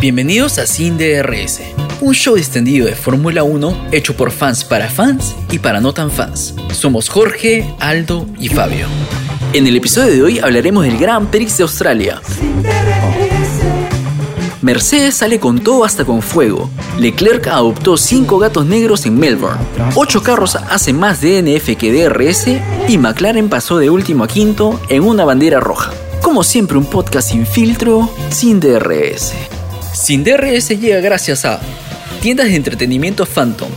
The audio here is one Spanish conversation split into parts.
Bienvenidos a Sin DRS, un show extendido de Fórmula 1 hecho por fans para fans y para no tan fans. Somos Jorge, Aldo y Fabio. En el episodio de hoy hablaremos del Grand Prix de Australia. Mercedes sale con todo hasta con fuego. Leclerc adoptó 5 gatos negros en Melbourne. 8 carros hacen más DNF que DRS y McLaren pasó de último a quinto en una bandera roja. Como siempre un podcast sin filtro, sin DRS. Sin DRS llega gracias a tiendas de entretenimiento Phantom,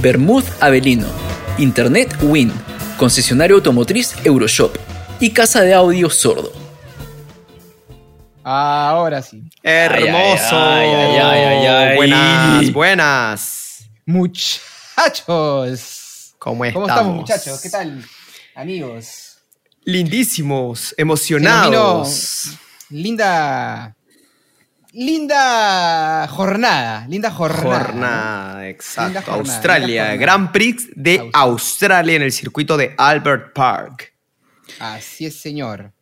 Bermud Avelino, Internet Win, concesionario automotriz Euroshop y casa de audio Sordo. Ahora sí. Hermoso. Ay, ay, ay, ay, ay. Buenas, buenas. Muchachos. ¿Cómo estamos? ¿Cómo estamos, muchachos? ¿Qué tal, amigos? Lindísimos, emocionados. linda. Linda jornada. Linda jornada. Jornada, exacto. Linda jornada, Australia, jornada. Grand Prix de Australia. Australia en el circuito de Albert Park. Así es, señor.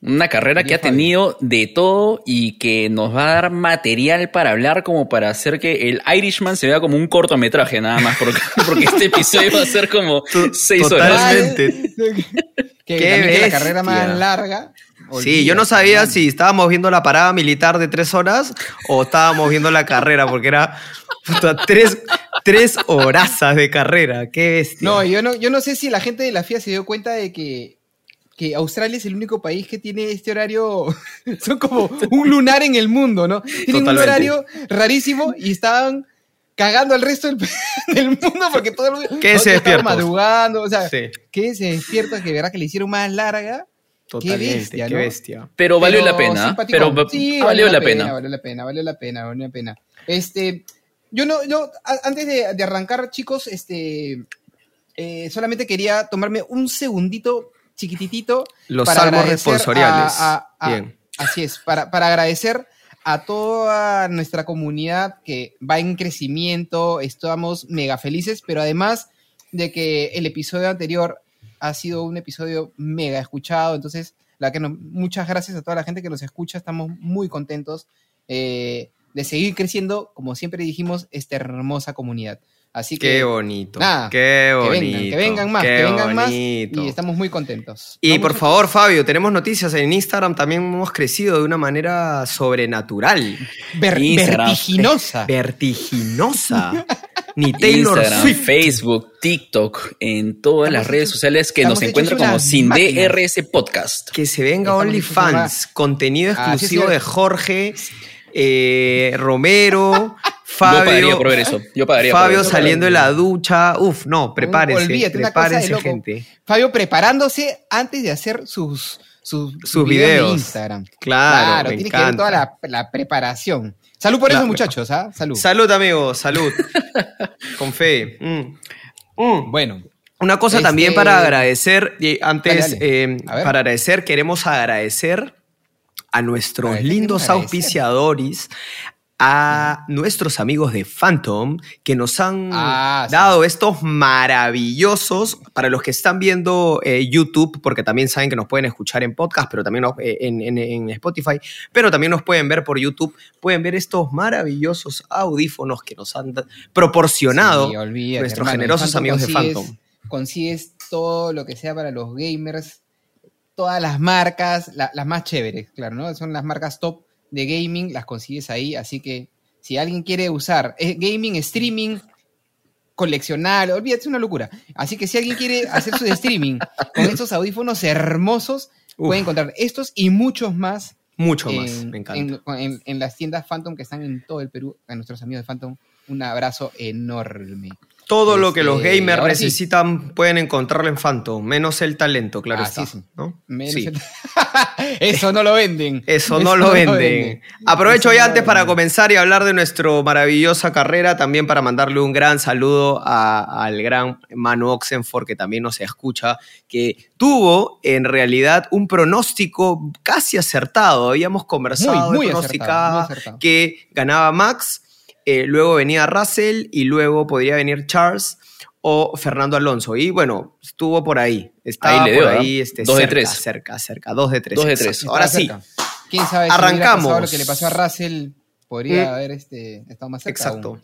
Una carrera que ha Fabio. tenido de todo y que nos va a dar material para hablar como para hacer que el Irishman se vea como un cortometraje nada más, porque, porque este episodio va a ser como seis horas. Totalmente. Que que la carrera más larga. Sí, yo no sabía si estábamos viendo la parada militar de tres horas o estábamos viendo la carrera, porque era puta, tres, tres horazas de carrera. Qué bestia. No, yo no, yo no sé si la gente de la FIA se dio cuenta de que, que Australia es el único país que tiene este horario. Son como un lunar en el mundo, ¿no? Tienen un horario rarísimo y estaban cagando al resto del, del mundo porque todo el mundo. Todos estaban despiertos. madrugando, o sea, Sí. que se despierta, que verdad que le hicieron más larga. Totalmente, bestia, qué ¿no? bestia. Pero valió Pero la pena, simpaticón. pero Sí, valió la pena. Valió la pena, valió la pena, valió la pena, valió la pena. Este, yo no, yo, antes de, de arrancar, chicos, este, eh, solamente quería tomarme un segundito chiquititito. Los para salmos responsoriales. a- a- a- Bien. Así es, para, para agradecer a toda nuestra comunidad que va en crecimiento, estamos mega felices, pero además de que el episodio anterior ha sido un episodio mega escuchado, entonces la que nos- muchas gracias a toda la gente que nos escucha, estamos muy contentos eh, de seguir creciendo, como siempre dijimos, esta hermosa comunidad. Así que Qué bonito. nada, qué que bonito. vengan, que vengan más, qué que vengan más bonito. y estamos muy contentos. Y Vamos por a- favor, Fabio, tenemos noticias en Instagram. También hemos crecido de una manera sobrenatural, ver- Instagram. vertiginosa. vertiginosa. Ni Taylor Instagram, Swift. Facebook, TikTok, en todas las redes sociales que nos encuentran como Sin. DRS Podcast. Que se venga OnlyFans. Contenido Ah, sí, exclusivo sí. de Jorge, eh, Romero, Fabio. Yo pagaría por ver eso. Yo pagaría por Fabio eso. saliendo de la ducha. Uf, no, prepárese. olvídate, una cosa de prepárense, loco. gente. Fabio preparándose antes de hacer sus, sus, Sus videos, videos. de Instagram. Claro, me tiene que ver encanta. toda la, la preparación. Salud por Claro. eso, muchachos, ¿ah? Salud. Salud, amigos, salud. Con fe. Mm. Mm. bueno, Una cosa Este- también para agradecer, y antes, Dale, dale. eh, para agradecer, queremos agradecer a nuestros lindos auspiciadores, a nuestros amigos de Phantom, que nos han Ah, sí. dado estos maravillosos, para los que están viendo eh, YouTube, porque también saben que nos pueden escuchar en podcast, pero también nos- eh, en, en- en Spotify, pero también nos pueden ver por YouTube, pueden ver estos maravillosos audífonos que nos han proporcionado sí, olvídate, nuestros hermano, generosos amigos de Phantom. Consigues todo lo que sea para los gamers, todas las marcas, la- las más chéveres, claro, ¿no? Son las marcas top de gaming, las consigues ahí, así que si alguien quiere usar eh, gaming, streaming, coleccionar, olvídate, es una locura. Así que si alguien quiere hacer su streaming con estos audífonos hermosos, Uf. puede encontrar estos y muchos más Mucho en, más, me encanta. en- en- en las tiendas Phantom que están en todo el Perú. A nuestros amigos de Phantom, un abrazo enorme. Todo lo que los Este, gamers sí. necesitan pueden encontrarlo en Phantom, menos el talento, claro Ah, está. sí, sí. ¿no? Menos el- Eso no lo venden. Eso no lo venden. Aprovecho Eso ya no antes para comenzar y hablar de nuestra maravillosa carrera, también para mandarle un gran saludo a- al gran Manu Oxenford, que también nos escucha, que tuvo en realidad un pronóstico casi acertado. Habíamos conversado, Muy, muy él acertado, pronosticaba muy acertado. que ganaba Max, eh, luego venía Russell y luego podría venir Charles o Fernando Alonso. Y bueno, estuvo por ahí. Estaba Ahí le dio, por ¿ah? ahí, este, Dos de cerca, tres. cerca, cerca, dos de tres. Dos de tres. Ahora sí. ¿Quién sabe si Arrancamos. lo que le pasó a Russell podría Mm. haber este, estado más cerca. Exacto. aún.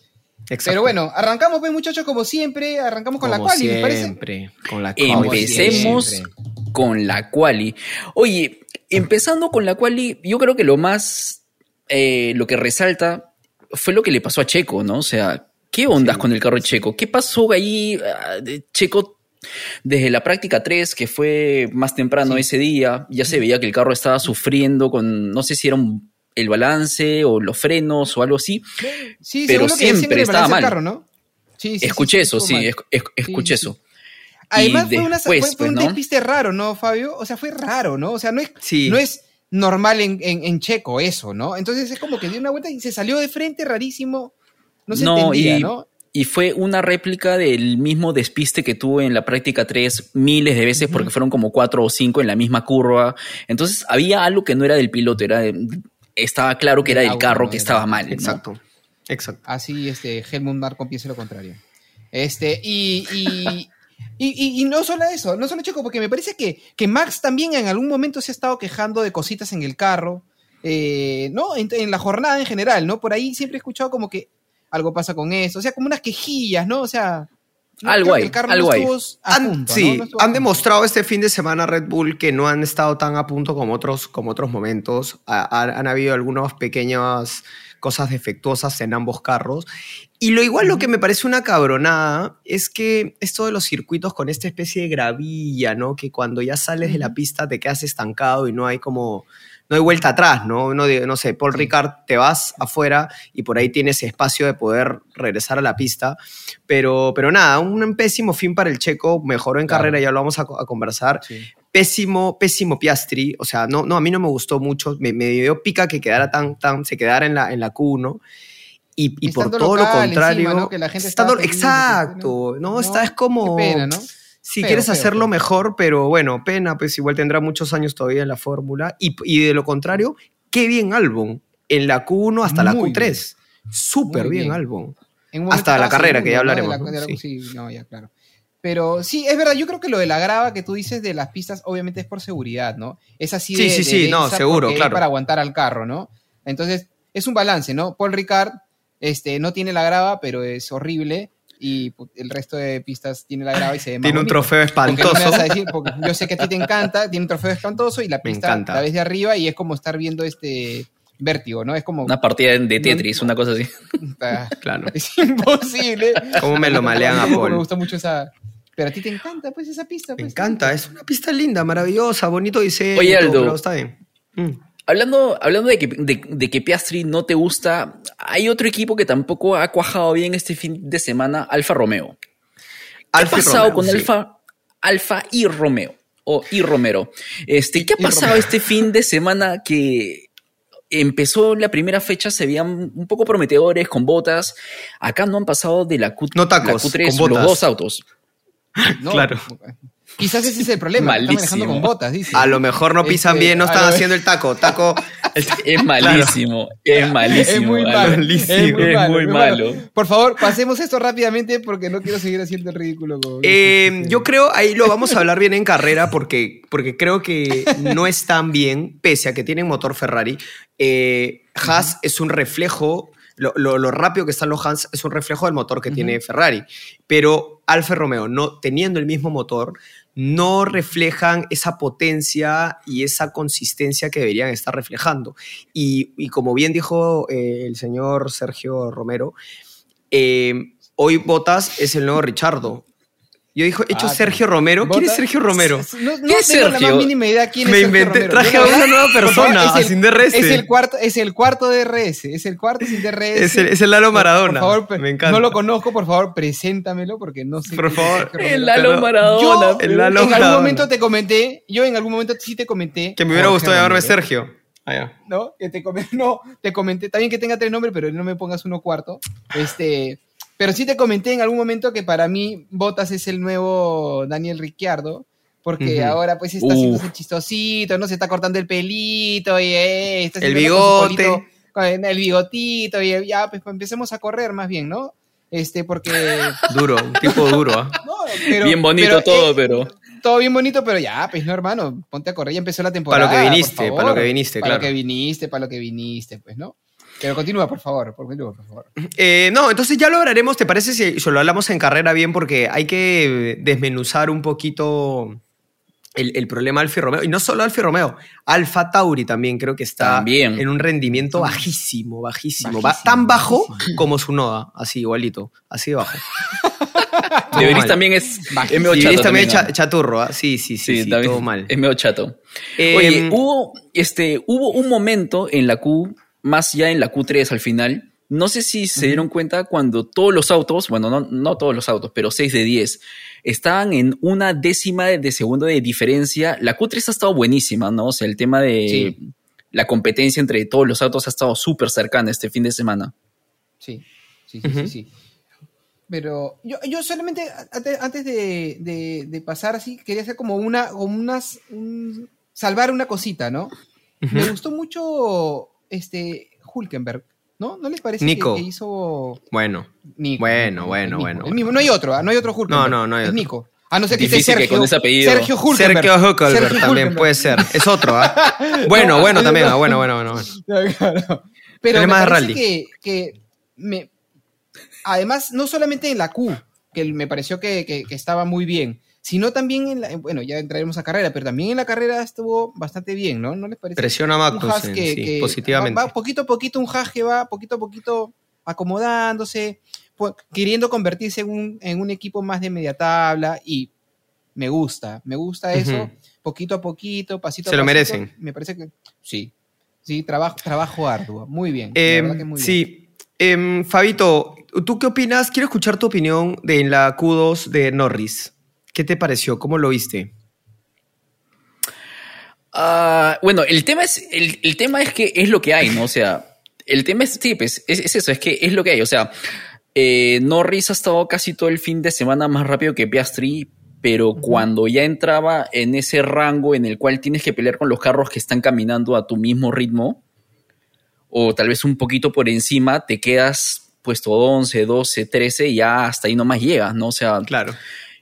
Exacto. Pero bueno, arrancamos, pues, muchachos, como siempre, arrancamos con la quali, ¿les parece? siempre, con la quali. Empecemos siempre. con la quali. Oye, empezando con la quali, yo creo que lo más, eh, lo que resalta fue lo que le pasó a Checo, ¿no? O sea, ¿qué ondas Sí. con el carro de Checo? ¿Qué pasó ahí? ah, de Checo, desde la práctica 3, que fue más temprano Sí. ese día, ya se veía que el carro estaba sufriendo con, no sé si era un- el balance o los frenos o algo así. Sí, Pero siempre estaba mal. carro, ¿no? Sí, escuché eso, sí, mal. esc- esc- escuché eso. Además, Y fue, una- después, fue- fue pues, un ¿no? despiste raro, ¿no, Fabio? O sea, fue raro, ¿no? O sea, no es, Sí. no es normal en, en- en Checo eso, ¿no? Entonces es como que dio una vuelta y se salió de frente rarísimo. No se No, entendía, y- ¿no? Y fue una réplica del mismo despiste que tuvo en la práctica 3 miles de veces, porque fueron como cuatro o cinco en la misma curva. Entonces había algo que no era del piloto, era de- estaba claro que era del carro ¿no? que estaba mal. ¿no? Exacto. Exacto. Así, este, Helmut Marko piensa lo contrario. Este, y, y, y, y- y no solo eso, no solo Checo, porque me parece que, que Max también en algún momento se ha estado quejando de cositas en el carro, eh, ¿no? En, en la jornada en general, ¿no? Por ahí siempre he escuchado como que algo pasa con eso, o sea, como unas quejillas, ¿no? O sea, no, Algo hay, algo no Han, punto, sí, ¿no? Han demostrado este fin de semana Red Bull que no han estado tan a punto como otros, como otros momentos. Ha- ha- han habido algunas pequeñas cosas defectuosas en ambos carros. Y lo igual lo que me parece una cabronada es que esto de los circuitos con esta especie de gravilla, ¿no? Que cuando ya sales de la pista te quedas estancado y no hay como... No hay vuelta atrás, ¿no? No, no sé, Paul Sí. Ricard, te vas afuera y por ahí tienes espacio de poder regresar a la pista. Pero, pero nada, un pésimo fin para el checo. Mejoró en Claro. carrera, ya lo vamos a, a conversar. Sí. Pésimo, pésimo Piastri. O sea, no, no, a mí no me gustó mucho. Me, me dio pica que quedara tan, tan, se quedara en la, en la Q1. Y, y Y por todo lo contrario. encima, ¿no? Que la gente estando- estaba feliz, exacto. ¿no? No, está, es como. Qué pena, ¿no? Si quieres feo, hacerlo feo. mejor, pero bueno, pena, pues igual tendrá muchos años todavía en la fórmula. Y, y de lo contrario, qué bien Albon. En la Q1 hasta la Muy Q3. Súper Muy bien, bien. Albon. En un Hasta la carrera, que ya hablaremos, De la- la- Sí. sí, no, ya, claro. Pero sí, es verdad, yo creo que lo de la grava que tú dices de las pistas, obviamente es por seguridad, ¿no? Es así Sí, de, sí, de sí, no, seguro, claro. para aguantar al carro, ¿no? Entonces, es un balance, ¿no? Paul Ricard este, no tiene la grava, pero es horrible. Y pu- el resto de pistas tiene la grava y se ve más Tiene un bonito. trofeo Porque no me espantoso. vas a decir, porque yo sé que a ti te encanta, tiene un trofeo espantoso y la pista la ves de arriba y es como estar viendo este vértigo, ¿no? Es como... Una partida de Tetris, una cosa así. ah, Claro. es imposible. ¿Cómo me lo malean a Paul? Me gusta mucho esa. Pero a ti te encanta, pues, esa pista. Me pues. encanta, es una pista linda, maravillosa, bonito diseño. Oye, Aldo. pero está bien. Mm. Hablando, hablando de, que, de, de que Piastri no te gusta, hay otro equipo que tampoco ha cuajado bien este fin de semana, Alfa Romeo. ¿Qué ha Alfa pasado Romeo, con sí. Alfa, Alfa y Romeo? O y Romero. Este, ¿Qué ha pasado este fin de semana que empezó la primera fecha, se veían un poco prometedores con botas? Acá no han pasado de la, Q, No tacos, la Q3 con botas. los dos autos. No, Claro. Quizás ese es el problema. que Están manejando Malísimo. con botas, dice. A lo mejor no pisan Este, bien, no están haciendo el taco. Taco. Es malísimo, es malísimo. Es muy malo. malísimo. Es muy Es malo. muy es malo. Por favor, pasemos esto rápidamente porque no quiero seguir haciendo el ridículo. con- Eh, yo creo, ahí lo vamos a hablar bien en carrera porque, porque creo que no están bien, pese a que tienen motor Ferrari. Eh, Haas es un reflejo, lo, lo- lo rápido que están los Haas es un reflejo del motor que tiene Ferrari. Pero Alfa Romeo, no, teniendo el mismo motor, no reflejan esa potencia y esa consistencia que deberían estar reflejando. Y, y como bien dijo eh, el señor Sergio Romero, eh, hoy Botas es el nuevo Richardo. Yo dijo, he hecho Ah, Sergio Romero. ¿Quién es Sergio Romero? No, no ¿Qué es tengo la Sergio? más mínima idea quién Me es Sergio inventé, Romero. traje a la una nueva favor, persona, es el- sin DRS. Es el cuarto, es el cuarto DRS, es el cuarto sin DRS. Es el, es el Lalo Maradona. Por favor, Me encanta. no lo conozco, por favor, preséntamelo porque no sé. Por es favor. El Lalo Maradona. Yo El pero- Lalo en algún momento te comenté, yo en algún momento sí te comenté. Que me hubiera gustado llamarme Sergio. Ah, ya. ¿No? Que te comenté, no, te comenté, está bien que tenga tres nombres, pero no me pongas uno cuarto. Este, pero sí te comenté en algún momento que para mí Botas es el nuevo Daniel Ricciardo. Porque ahora pues está haciendo ese chistosito, ¿no? Se está cortando el pelito y eh, está El con bigote. polito, con el bigotito y ya, pues empecemos a correr más bien, ¿no? Este, porque... Duro, un tipo duro. ¿ah? no, pero- Bien bonito pero, todo, eh, pero. todo bien bonito, pero ya, pues no, hermano, ponte a correr, ya empezó la temporada. Para lo que viniste, para lo que viniste, Para claro. lo que viniste, para lo que viniste, pues, ¿no? Pero continúa, por favor, continúa, por favor. Eh, no, entonces ya lo hablaremos, ¿te parece si, si lo hablamos en carrera bien? Porque hay que desmenuzar un poquito el, el problema Alfa Romeo. Y no solo Alfa Romeo, Alfa Tauri también creo que está También. en un rendimiento bajísimo, bajísimo. Bajísimo, Va- tan bajo bajísimo. como su Noda, así igualito, así de bajo. De Vries mal. también es, es medio Y chato. Vries también cha- chaturro, ¿ah? sí, sí, sí, Sí, todo mal. Es medio chato. Eh, Oye, hubo, este, hubo un momento en la Q, más ya en la Q3 al final, no sé si se dieron cuenta cuando todos los autos, bueno, no, no todos los autos, pero 6 de 10, estaban en una décima de, segundo de diferencia. La Q3 ha estado buenísima, ¿no? O sea, el tema de Sí. la competencia entre todos los autos ha estado súper cercana este fin de semana. Sí, sí, sí, sí, sí. Pero yo, yo solamente, ante- antes de, de- de pasar así, quería hacer como una, como unas, un- salvar una cosita, ¿no? Me gustó mucho este Hulkenberg, ¿no? ¿No les parece que- Nico. Que, hizo Bueno, Nico? Bueno, bueno, bueno, el mismo. No hay otro, ah, no hay otro Hulkenberg. No, no, no hay Es otro. Nico. A no ser que esté Difícil que Sergio. con ese apellido- Sergio Hulkenberg. Sergio Huckelberg Sergio también Hulkenberg. puede ser. Es otro, ¿ah? Bueno, No, bueno no, también, no. ah, bueno, bueno, bueno. bueno. Claro. Pero me parece rally. que, que me, además, no solamente en la Q, que me pareció que, que- que estaba muy bien, sino también en la, bueno, ya entraremos a carrera, pero también en la carrera estuvo bastante bien, ¿no? ¿No les parece? Presiona a Magnussen, que- sí, que positivamente. Va, va poquito a poquito, un Haas que va poquito a poquito acomodándose, queriendo convertirse en un, en un equipo más de media tabla y me gusta, me gusta eso, poquito a poquito, pasito Se a lo pasito, merecen. Me parece que sí, sí, trabajo, trabajo arduo, muy bien. la Em, que muy bien. sí. Em, Fabito, ¿tú qué opinas? Quiero escuchar tu opinión de en la Q2 de Norris. ¿Qué te pareció? ¿Cómo lo viste? Ah, bueno, el tema es, el, el tema es que es lo que hay, ¿no? O sea, el tema es, sí, pues, es, es eso, es que es lo que hay. O sea, eh, Norris ha estado casi todo el fin de semana más rápido que Piastri, pero cuando ya entraba en ese rango en el cual tienes que pelear con los carros que están caminando a tu mismo ritmo, o tal vez un poquito por encima, te quedas puesto 11, 12, 13 y ya hasta ahí nomás llegas, ¿no? O sea, Claro.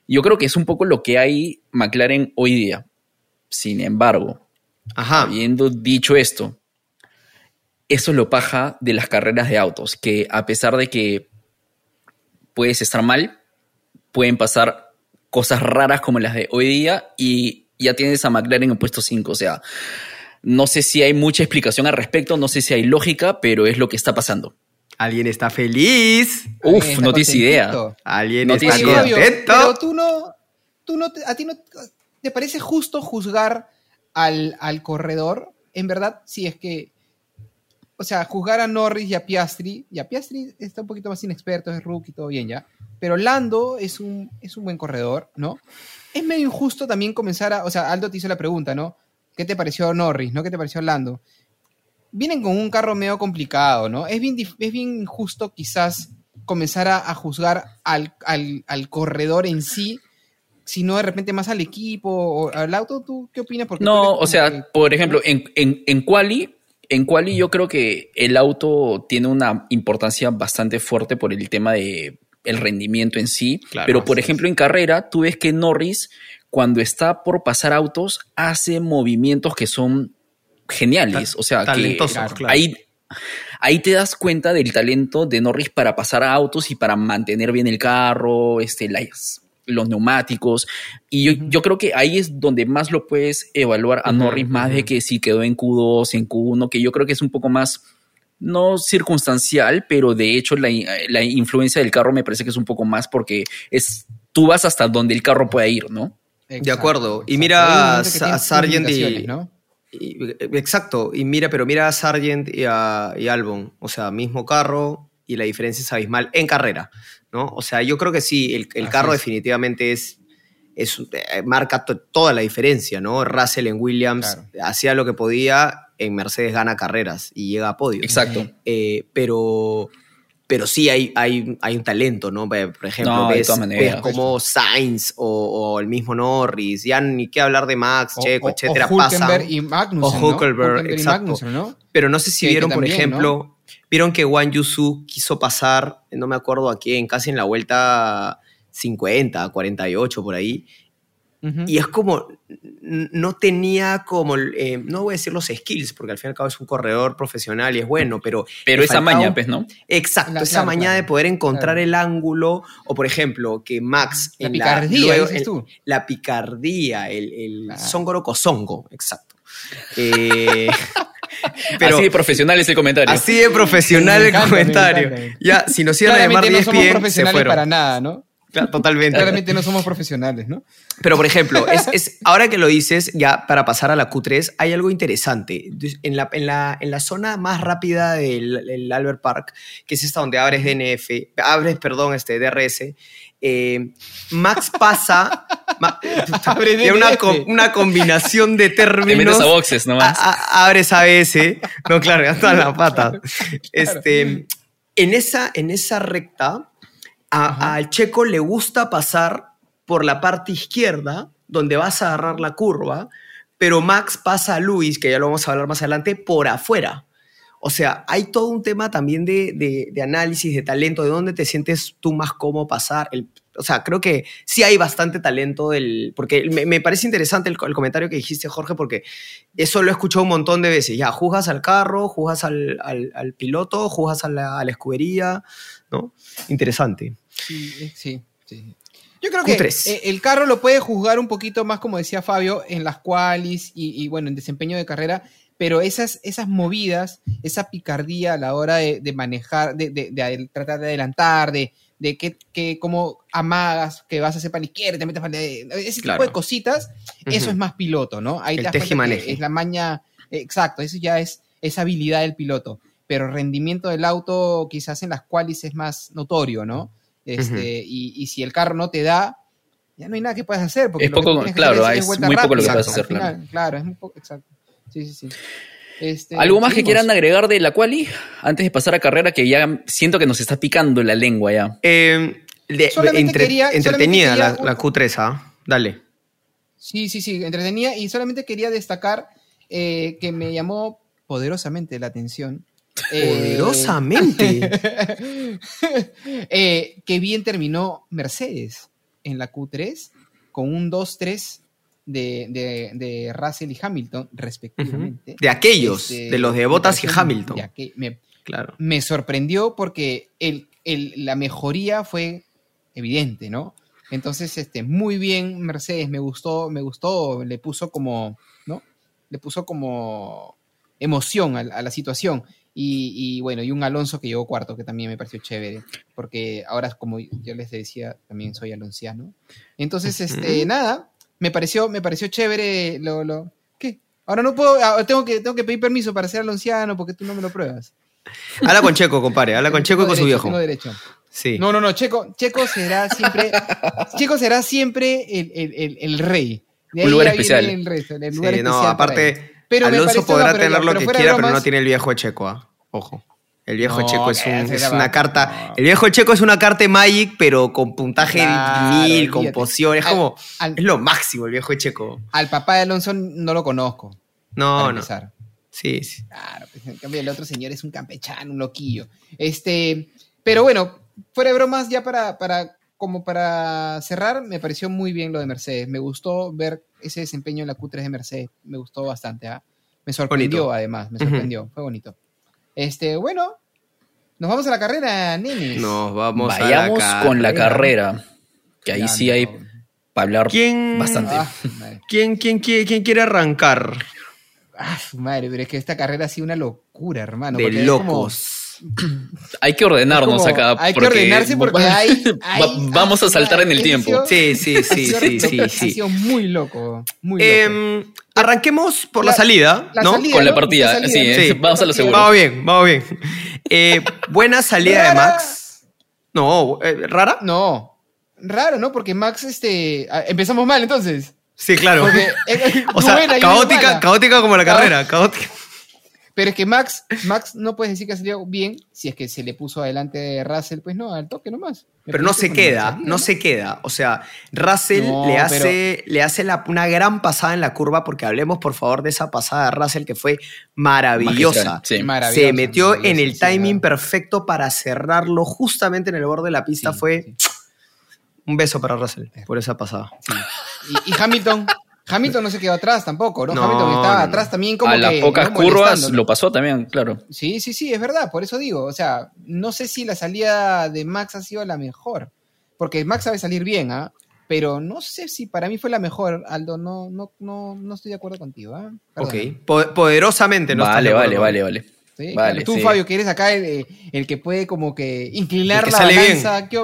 Yo creo que es un poco lo que hay McLaren hoy día. Sin embargo, Ajá. Habiendo dicho esto, eso es lo paja de las carreras de autos, que a pesar de que puedes estar mal, pueden pasar cosas raras como las de hoy día y ya tienes a McLaren en puesto 5. O sea, no sé si hay mucha explicación al respecto, no sé si hay lógica, pero es lo que está pasando. Alguien está feliz. Uf, Está no tienes idea. Alguien No está tienes idea. Contento. pero tú no, tú no, te- a ti no, ¿te parece justo juzgar al, al corredor? En verdad, si es que, o sea, juzgar a Norris y a Piastri, y a Piastri está un poquito más inexperto, es rookie, todo bien ya, pero Lando es un, es un buen corredor, ¿no? Es medio injusto también comenzar a, o sea, Aldo te hizo la pregunta, ¿no? ¿Qué te pareció Norris, no? ¿Qué te pareció Lando? Vienen con un carro medio complicado, ¿no? Es bien, es bien injusto quizás comenzar a, a juzgar al, al- al corredor en sí, sino de repente más al equipo o al auto. ¿Tú qué opinas? Porque No, o sea, que- por ejemplo, en, en, en Quali, en Quali yo creo que el auto tiene una importancia bastante fuerte por el tema de el rendimiento en sí. Claro, pero, por ejemplo, en carrera, tú ves que Norris, cuando está por pasar autos, hace movimientos que son geniales. Ta- o sea, que talentosos, claro. ahí, ahí te das cuenta del talento de Norris para pasar a autos y para mantener bien el carro, este, las- los neumáticos. Y yo, yo creo que ahí es donde más lo puedes evaluar a Norris, más de que si quedó en Q2, en Q1, que yo creo que es un poco más, no circunstancial, pero de hecho la, la influencia del carro me parece que es un poco más porque es, tú vas hasta donde el carro pueda ir, ¿no? De acuerdo. Y mira a que Sargent y- ¿no? Y- exacto, y mira, pero mira a Sargent y a y Albon, o sea, mismo carro y la diferencia es abismal en carrera, ¿no? O sea, yo creo que sí, el, el carro es. definitivamente es, es eh, marca to- toda la diferencia, ¿no? Russell en Williams Claro. hacía lo que podía, en Mercedes gana carreras y llega a podio. Exacto. Eh, pero, pero sí hay, hay, hay un talento, ¿no? Por ejemplo, No, ves, como Sainz o, o el mismo Norris, ya ni qué hablar de Max, O- Checo, o- etcétera, o Hulkenberg pasan. y Magnussen, O ¿no? Hulkenberg y exacto. Magnussen, ¿no? Pero no sé si Que- que vieron, por ejemplo, vieron que Wang Yusu quiso pasar, no me acuerdo a quién, casi en la vuelta 50, 48 por ahí. Ujú. y es como, no tenía como, eh, no voy a decir los skills, porque al fin y al cabo es un corredor profesional y es bueno, pero... Pero esa faltaba maña, un- pues, ¿no? Exacto, La- esa claro, mañana claro. de poder encontrar Claro. el ángulo, o por ejemplo, que Max La en picardía, luego- dices en- tú. la picardía, el, el Claro. zongoro cozongo, exacto. Eh, pero Así de profesional es el comentario. así de profesional el encanta, me comentario. Ya, si nos iban a llamar no somos 10 se profesionales fueron. para nada, ¿no? Claro, Totalmente. Claramente no somos profesionales, ¿no? Pero, por ejemplo, es, es- ahora que lo dices, ya para pasar a la Q3, hay algo interesante. En la, en la, en la zona más rápida del, del Albert Park, que es esta donde abres DNF, abres, perdón, este DRS, eh, Max pasa... Ma- Abre tiene una, una combinación de Te metes términos. a boxes nomás. A- a- abres ABS. No, claro, ya está la pata. Este, en, esa, en esa recta, a- al checo le gusta pasar por la parte izquierda, donde vas a agarrar la curva, pero Max pasa a Luis, que ya lo vamos a hablar más adelante, por afuera. O sea, hay todo un tema también de, de- de análisis, de talento, de dónde te sientes tú más cómodo pasar. El- o sea, creo que sí hay bastante talento del... Porque me, me parece interesante el, co- el comentario que dijiste, Jorge, porque eso lo he escuchado un montón de veces. Ya, juzgas al carro, juzgas al, al- al piloto, juzgas a la, a la escudería, ¿no? Interesante. Sí, eh, sí, sí. Yo creo que Q3. eh, el carro lo puede juzgar un poquito más, como decía Fabio, en las qualis y, y, bueno, en desempeño de carrera, pero esas, esas movidas, esa picardía a la hora de, de manejar, de, de- de tratar de adelantar, de, de que, que cómo amagas, que vas a hacer para la izquierda, te metes para la ese Claro. tipo de cositas, eso es más piloto, ¿no? Ahí El te es la maña, exacto, eso ya es, es habilidad del piloto, pero rendimiento del auto quizás en las qualis es más notorio, ¿no? Este, y, y si el carro no te da, ya no hay nada que puedas hacer. Porque Es lo poco- que claro, es vuelta muy poco lo que puedes hacer, final. Claro, es muy poco, exacto. Sí, sí, sí. Este, ¿Algo más que quieran agregar de la quali antes de pasar a carrera que ya siento que nos está picando la lengua ya? Eh, de- Solamente entre- quería- entretenida solamente la, quería la Q3, ¿ah? Dale. Sí, sí, sí, entretenía. Y solamente quería destacar eh, que me llamó poderosamente la atención. Eh, Poderosamente. eh, que bien terminó Mercedes en la Q3 con un 2-3 de, de, de Russell y Hamilton, respectivamente. De aquellos, Este, de los de Bottas y Hamilton. me, Claro. me sorprendió porque el, el- la mejoría fue evidente, ¿no? Entonces, este, muy bien Mercedes, me gustó, me gustó, le puso como, ¿no? Le puso como emoción a, a la situación. Y, y, bueno, y un Alonso que llegó cuarto, que también me pareció chévere, porque ahora, como yo les decía, también soy alonciano. Entonces, este, nada, me pareció, me pareció chévere lo, lo, ¿qué? Ahora no puedo, ah, tengo que, tengo que pedir permiso para ser alonciano porque tú no me lo pruebas. Habla con Checo, compadre. Habla con Checo y con su viejo. derecho. Sí. No, no, no, Checo, Checo será siempre, Checo será siempre el, el- el- el rey. De Un lugar especial. El, resto, el Sí, lugar no, especial él. aparte, Pero Alonso podrá no, tener lo que quiera, pero no tiene el viejo Checo, ¿ah? Ojo. El viejo No, Checo es, un- una carta. No. El viejo Checo es una carta de Magic, pero con puntaje Claro, mil, con poción. Es Al- como. al- Es lo máximo el viejo Checo. Al papá de Alonso no lo conozco. No, para no. empezar. Sí, sí. Claro, pues, en cambio el otro señor es un campechano, un loquillo. Este, pero bueno, fuera de bromas, ya para, para, como para cerrar, me pareció muy bien lo de Mercedes. Me gustó ver ese desempeño en la Q3 de Mercedes. Me gustó bastante. ¿ah? Me sorprendió, Bonito. además, me sorprendió. Fue bonito. Este, bueno, nos vamos a la carrera, nenes. Nos vamos Vayamos a la con la carrera. Que ahí Ya, sí no. hay para hablar ¿Quién- bastante. Ah. ¿Quién, quién, quiere, quién quiere arrancar? Ah, su madre, pero es que esta carrera ha sido una locura, hermano. de locos. Hay que ordenarnos como- acá. hay que ordenarse porque hay- hay- va- vamos a saltar en el tiempo. Sí, sí, sí, ha sido sí, sí, Ha sido muy loco. Muy loco. Em, arranquemos por la, La- salida, la ¿no? salida, Con la partida, La salida, sí, eh, vamos a lo seguro. Vamos bien, vamos bien. Eh, buena salida de. Max. No, eh, ¿rara? No. Raro, ¿no? Porque Max, este. ah, Empezamos mal entonces. Sí, claro. Porque, eh, o sea, buena caótica, caótica como la carrera. Caótica. Pero es que Max, Max no puedes decir que ha salido bien si es que se le puso adelante de Russell, pues no, al toque nomás. Me Pero no se queda, salida, no se queda. O sea, Russell No, le hace, le hace la- una gran pasada en la curva, porque hablemos por favor de esa pasada de Russell que fue maravillosa. Sí. Maravillosa, Se metió en el timing perfecto para cerrarlo justamente en el borde de la pista. Sí, fue sí. Un beso para Russell por esa pasada. Sí. Y, y Hamilton, Hamilton no se quedó atrás tampoco, ¿no? No, Hamilton estaba no, no. atrás también como a las que, pocas ¿no? curvas lo pasó también, claro. Sí, sí, sí, es verdad, por eso digo, o sea, no sé si la salida de Max ha sido la mejor, porque Max sabe salir bien, ¿ah? Pero no sé si para mí fue la mejor, Aldo, no, no, no, no estoy de acuerdo contigo, ¿ah? Ok. Perdóname. Po- poderosamente no vale, de vale, vale, vale. Sí, Vale, claro. Tú, sí. Fabio, que eres acá el, el que puede como que inclinar que la sale bien. balanza. ¿Qué,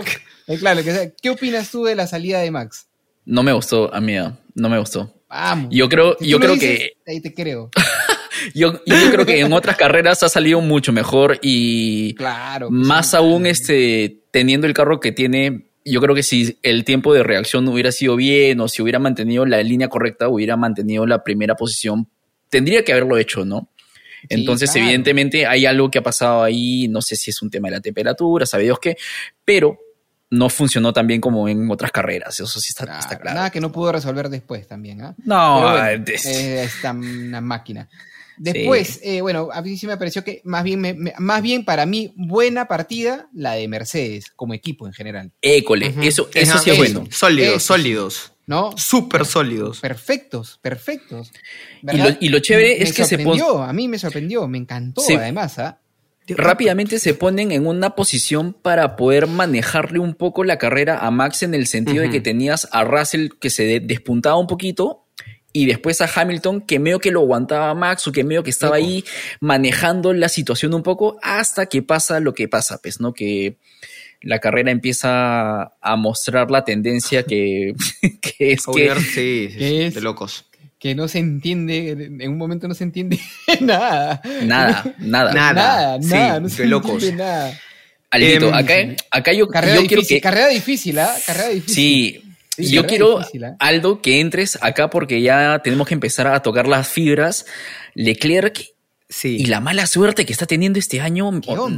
eh, claro, que- ¿qué opinas tú de la salida de Max? No me gustó, amiga. No me gustó. Vamos. Yo creo- Si yo creo que- Ahí te creo. Yo, yo creo que en otras carreras ha salido mucho mejor y Claro. más sí. aún este teniendo el carro que tiene. Yo creo que si el tiempo de reacción hubiera sido bien o si hubiera mantenido la línea correcta, hubiera mantenido la primera posición, tendría que haberlo hecho, ¿no? Sí, Entonces, claro. evidentemente, hay algo que ha pasado ahí, no sé si es un tema de la temperatura, sabe Dios qué, pero no funcionó tan bien como en otras carreras, eso sí está, Claro, está claro. Nada que no pudo resolver después también, ¿ah? No, bueno, es- eh, está una máquina. Después, eh, bueno, a mí sí me pareció que más bien, me- me- más bien para mí, buena partida la de Mercedes, como equipo en general, école, eso, eso Ajá, sí es bueno. Sólidos, Eso. sólidos. ¿no? Súper sólidos. Perfectos, perfectos. Y ¿Verdad? lo, y lo chévere me es que se sorprendió, a mí me sorprendió, me encantó además, ¿ah? Rápidamente se ponen en una posición para poder manejarle un poco la carrera a Max en el sentido de que tenías a Russell que se de- despuntaba un poquito y después a Hamilton que medio que lo aguantaba Max o que medio que estaba ahí manejando la situación un poco hasta que pasa lo que pasa, pues, ¿no? Que la carrera empieza a mostrar la tendencia que, que es que sí, sí, ¿Qué sí, es? de locos. Que no se entiende, en un momento no se entiende nada. nada, nada. Nada. Nada, sí, nada, no se locos. entiende nada. Aldito, Em, acá, acá yo, Carrera yo quiero difícil, que... carrera difícil, ¿ah? Carrera difícil. Sí, Sí, yo quiero, difícil, ¿eh? Aldo, que entres acá porque ya tenemos que empezar a tocar las fibras. Leclerc Sí. y la mala suerte que está teniendo este año,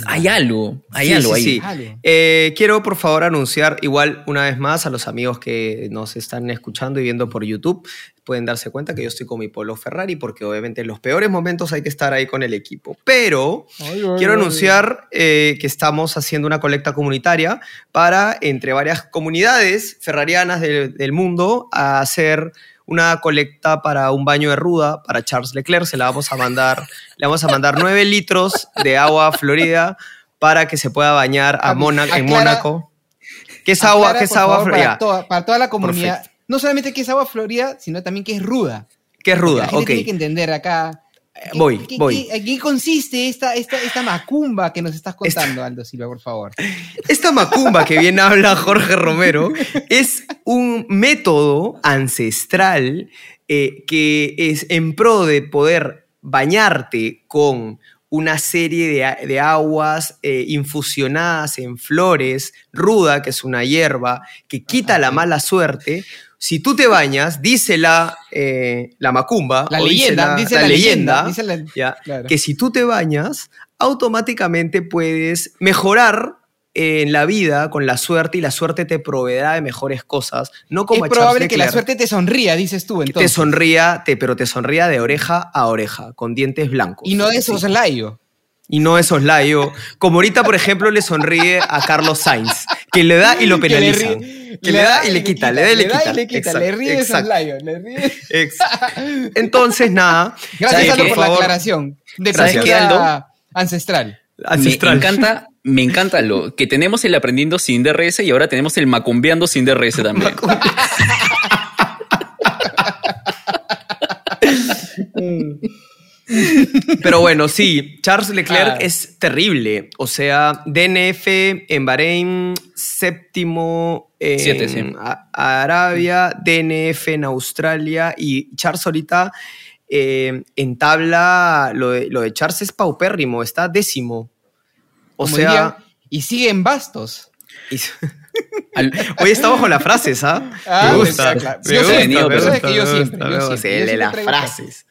hay algo, hay Sí, algo sí, ahí. Eh, quiero por favor anunciar igual una vez más a los amigos que nos están escuchando y viendo por YouTube. Pueden darse cuenta que yo estoy con mi Polo Ferrari porque obviamente en los peores momentos hay que estar ahí con el equipo. Pero Ay, ay, quiero ay. anunciar eh, que estamos haciendo una colecta comunitaria para, entre varias comunidades ferrarianas del, del mundo, a hacer una colecta para un baño de ruda para Charles Leclerc. Se la vamos a mandar, le vamos a mandar 9 litros de agua florida para que se pueda bañar a Ah, Mónaco, en Mónaco. ¿Qué es agua? ¿Qué es agua favor, florida? Para toda, para toda la comunidad. Perfecto. No solamente que es agua florida, sino también que es ruda. ¿Qué es ruda? La gente Ok. tiene que entender acá. ¿Qué- voy, qué- voy. qué- ¿En qué consiste esta, esta, esta macumba que nos estás contando, Aldo Silva, por favor? Esta macumba que bien habla Jorge Romero es un método ancestral eh, que es en pro de poder bañarte con una serie de, de aguas eh, infusionadas en flores, ruda, que es una hierba, que quita la mala suerte. Si tú te bañas, dice la, eh, la macumba, La leyenda, dice la leyenda, dice ya, claro. que si tú te bañas, automáticamente puedes mejorar en la vida con la suerte y la suerte te proveerá de mejores cosas. No como es probable que la suerte te sonría, dices tú, te entonces. sonría, te, pero te sonría de oreja a oreja, con dientes blancos. y no de Sí. Y no de soslayo. Como ahorita, por ejemplo, le sonríe a Carlos Sainz, que le da y lo Que le penalizan. ríe- Que le da y le quita, le da y le quita. y le quita, Exacto, le ríe exacto. soslayo, le ríe. Ex- Entonces, nada. Gracias, por Por la aclaración. De ¿Sabes cultura qué, Aldo? ancestral. Ancestral. Me encanta, me encanta lo que tenemos el aprendiendo sin DRS y ahora tenemos el macumbeando sin DRS también. Pero bueno, sí, Charles Leclerc Ah. es terrible. O sea, DNF en Bahrein, séptimo en Siete, sí. Arabia, DNF en Australia y Charles ahorita eh, en tabla, lo de, lo de Charles es paupérrimo, está décimo. O Como sea, diría, y sigue en bastos. y- hoy está bajo las frases, ¿ah? Ah, me gusta, claro. me Yo gusta, siempre, me gusta, yo siempre, las frases.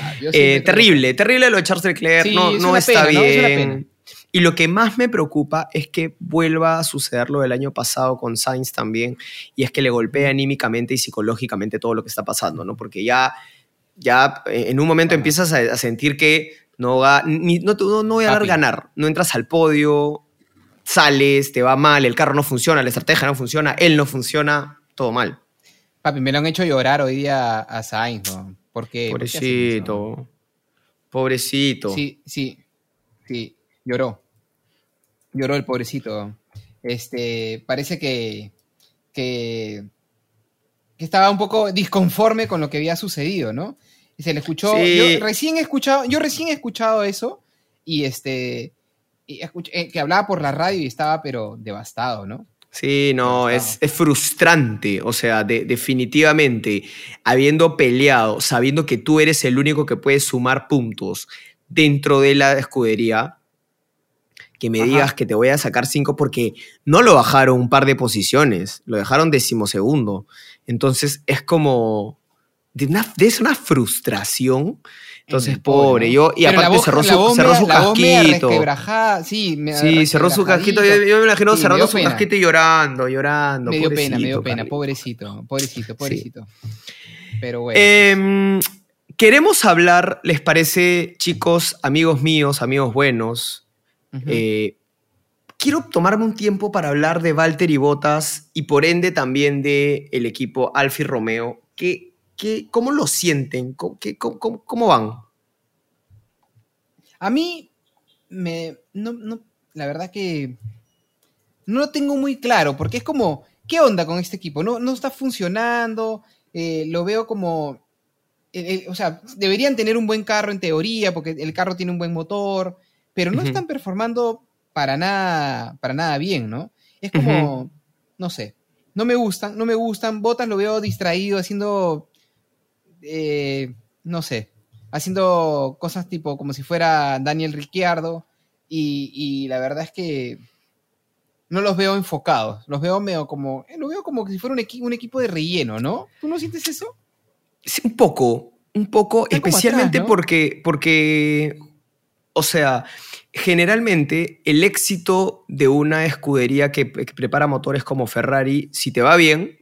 Ah, Eh, terrible, terrible lo de Charles Leclerc. Sí, no es no una está pena, ¿no? Es una bien. pena. Y lo que más me preocupa es que vuelva a suceder lo del año pasado con Sainz también, y es que le golpea anímicamente y psicológicamente todo lo que está pasando, ¿no? Porque ya, ya eh, en un momento Ajá. empiezas a, a sentir que no, va, ni, no, no, no voy a dar ganar, no entras al podio, sales, te va mal, el carro no funciona, la estrategia no funciona, él no funciona, todo mal. Papi, me lo han hecho llorar hoy día a Sainz, ¿no? Porque, Pobrecito. Pobrecito. Sí, sí, sí, lloró. Lloró el pobrecito. Este, parece que, que, que estaba un poco disconforme con lo que había sucedido, ¿no? Y se le escuchó. Sí. Yo recién he escuchado, yo recién he escuchado eso y este y escuché- eh, que hablaba por la radio y estaba pero devastado, ¿no? Sí, no, es, es frustrante, o sea, de- definitivamente, habiendo peleado, sabiendo que tú eres el único que puede sumar puntos dentro de la escudería, que me Ajá. digas que te voy a sacar cinco porque no lo bajaron un par de posiciones, lo dejaron decimosegundo. Entonces es como, de una, es una frustración. Entonces, pobre, ¿no? yo, y Pero aparte voz- cerró su, cerró su casquito. sí, me- Sí, cerró su casquito. Yo, me imagino Sí, cerrando su pena. casquito y llorando, llorando. Me dio pena, me dio pena, pobrecito, pobrecito, pobrecito. Pero bueno. Em, queremos hablar, ¿les parece, chicos, amigos míos, amigos buenos? eh, quiero tomarme un tiempo para hablar de Valtteri Bottas y por ende también de el equipo Alfa Romeo. ¿Qué, qué, ¿Cómo lo sienten? ¿Cómo, qué- cómo- cómo- cómo van? A mí, me, no, no, la verdad que no lo tengo muy claro, porque es como, ¿qué onda con este equipo? No, no está funcionando, eh, lo veo como, eh, eh, o sea, deberían tener un buen carro en teoría, porque el carro tiene un buen motor, pero no están performando para nada, para nada bien, ¿no? Es como, no sé, no me gustan, no me gustan, Botas lo veo distraído, haciendo, eh, no sé, haciendo cosas tipo como si fuera Daniel Ricciardo y, y la verdad es que no los veo enfocados, los veo medio como, eh, lo veo como si fuera un, equi- un equipo de relleno, ¿no? ¿Tú no sientes eso? Sí, un poco, un poco, Están especialmente atrás, ¿no? porque, porque, o sea, generalmente el éxito de una escudería que prepara motores como Ferrari, si te va bien,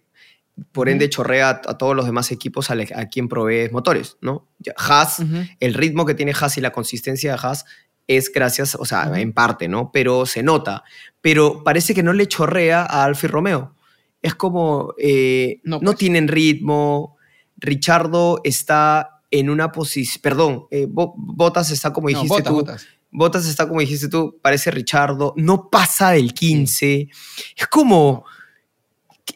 por ende chorrea a, todos los demás equipos a, le- a quien provee motores, ¿no? Haas, el ritmo que tiene Haas y la consistencia de Haas es gracias, o sea, en parte, ¿no? Pero se nota. Pero parece que no le chorrea a Alfa Romeo. Es como, eh, No, no, pues. tienen ritmo. Richardo está en una posición, perdón, eh, Bo- Bottas está como No, dijiste botas, tú. botas. Bottas está como dijiste tú, parece Richardo, no pasa del 15. Es como.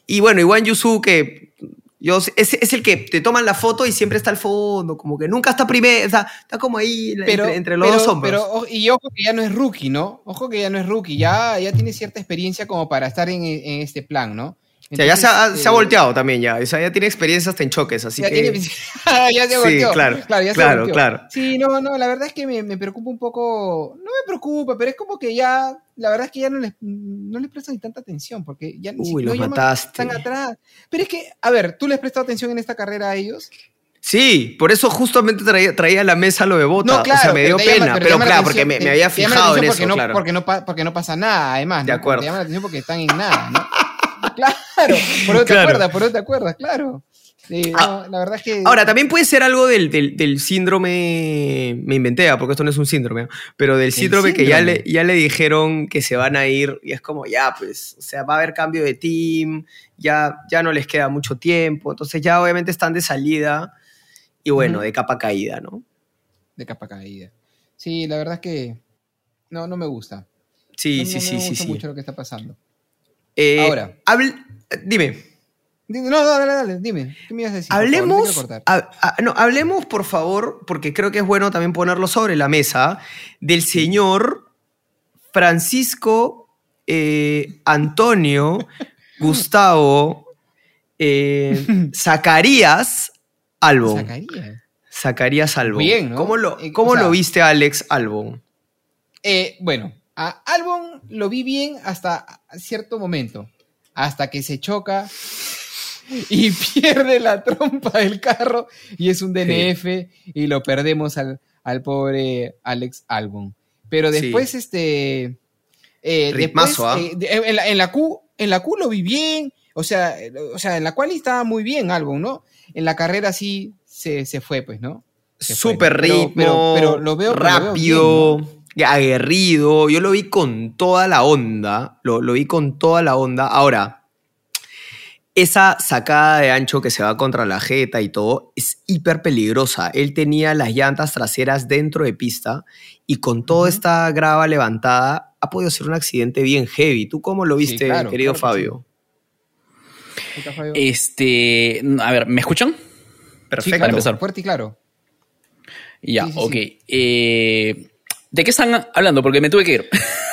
Y bueno, igual Yusu, que yo, es, es el que te toman la foto y siempre está al fondo, como que nunca está primero, está, está como ahí Pero, entre, entre los pero- dos hombros. pero, y ojo que ya no es rookie, ¿no? Ojo que ya no es rookie, ya, ya tiene cierta experiencia como para estar en, en este plan, ¿no? O sea, ya se ha, Entonces, se ha eh, volteado también ya. O sea, ya tiene experiencia hasta en choques, así ya que. tiene- ya se Sí, volteó. claro, ya se claro, volteó. claro. Sí, no, no, la verdad es que me, me preocupa un poco, no me preocupa, pero es como que ya, la verdad es que ya no les, no les prestan ni tanta atención, porque ya ni si- Uy, no los llaman- mataste. están atrás. Pero es que, a ver, ¿tú les has prestado atención en esta carrera a ellos? Sí, por eso justamente traía, traía a la mesa lo de Bota. No, claro, o sea, me dio llama- pena, pero, claro, atención- porque me, había fijado en eso, no, claro. Porque no, porque no pasa nada, además. De ¿no? acuerdo. Te llama la atención porque están en nada, ¿no? claro, por eso te acuerdas, por eso te acuerdas, claro. Sí, Ah, no, la verdad es que... Ahora, también puede ser algo del, del- del síndrome, me inventé, ah, porque esto no es un síndrome, ah, pero del síndrome, que ya le, ya le dijeron que se van a ir y es como, ya, pues, o sea, va a haber cambio de team, ya, ya no les queda mucho tiempo, entonces ya obviamente están de salida y bueno, de capa caída, ¿no? De capa caída. Sí, la verdad es que no, no me gusta. Sí, no, sí, no sí, me sí, gusta sí. mucho lo que está pasando. Eh, Ahora. habl- dime. No, no, dale, dale, dime. ¿Qué me ibas a decir? por favor? No Hablemos, no, hablemos, por favor, porque creo que es bueno también ponerlo sobre la mesa, del señor Francisco eh, Antonio Gustavo eh, Zacarías Albon. Zacarías. Zacarías Albon. Bien, ¿no? ¿Cómo, lo, cómo o sea- lo viste, Alex Albon? Eh, bueno, a Albon lo vi bien hasta cierto momento. Hasta que se choca y pierde la trompa del carro y es un DNF y lo perdemos al, al pobre Alex Albon. Pero Sí. después, este. eh, después, ¿ah? eh, de- en, la, en la Q, en la Q lo vi bien. O sea, eh, o sea, en la cual estaba muy bien Albon, ¿no? En la carrera sí se, se fue, pues, ¿no? Pero- ritmo, pero- pero lo veo- pero lo veo rápido. bien, aguerrido, yo lo vi con toda la onda, lo, lo vi con toda la onda. Ahora, esa sacada de ancho que se va contra la jeta y todo es hiper peligrosa. Él tenía las llantas traseras dentro de pista y con toda esta grava levantada ha podido ser un accidente bien heavy. ¿Tú cómo lo Sí, viste, claro, querido claro que Fabio? Este, a ver, ¿me escuchan? Sí, Perfecto. claro, empezar. fuerte y claro. Ya, Sí, sí, ok. sí. Eh, ¿De qué están hablando? Porque me tuve que ir.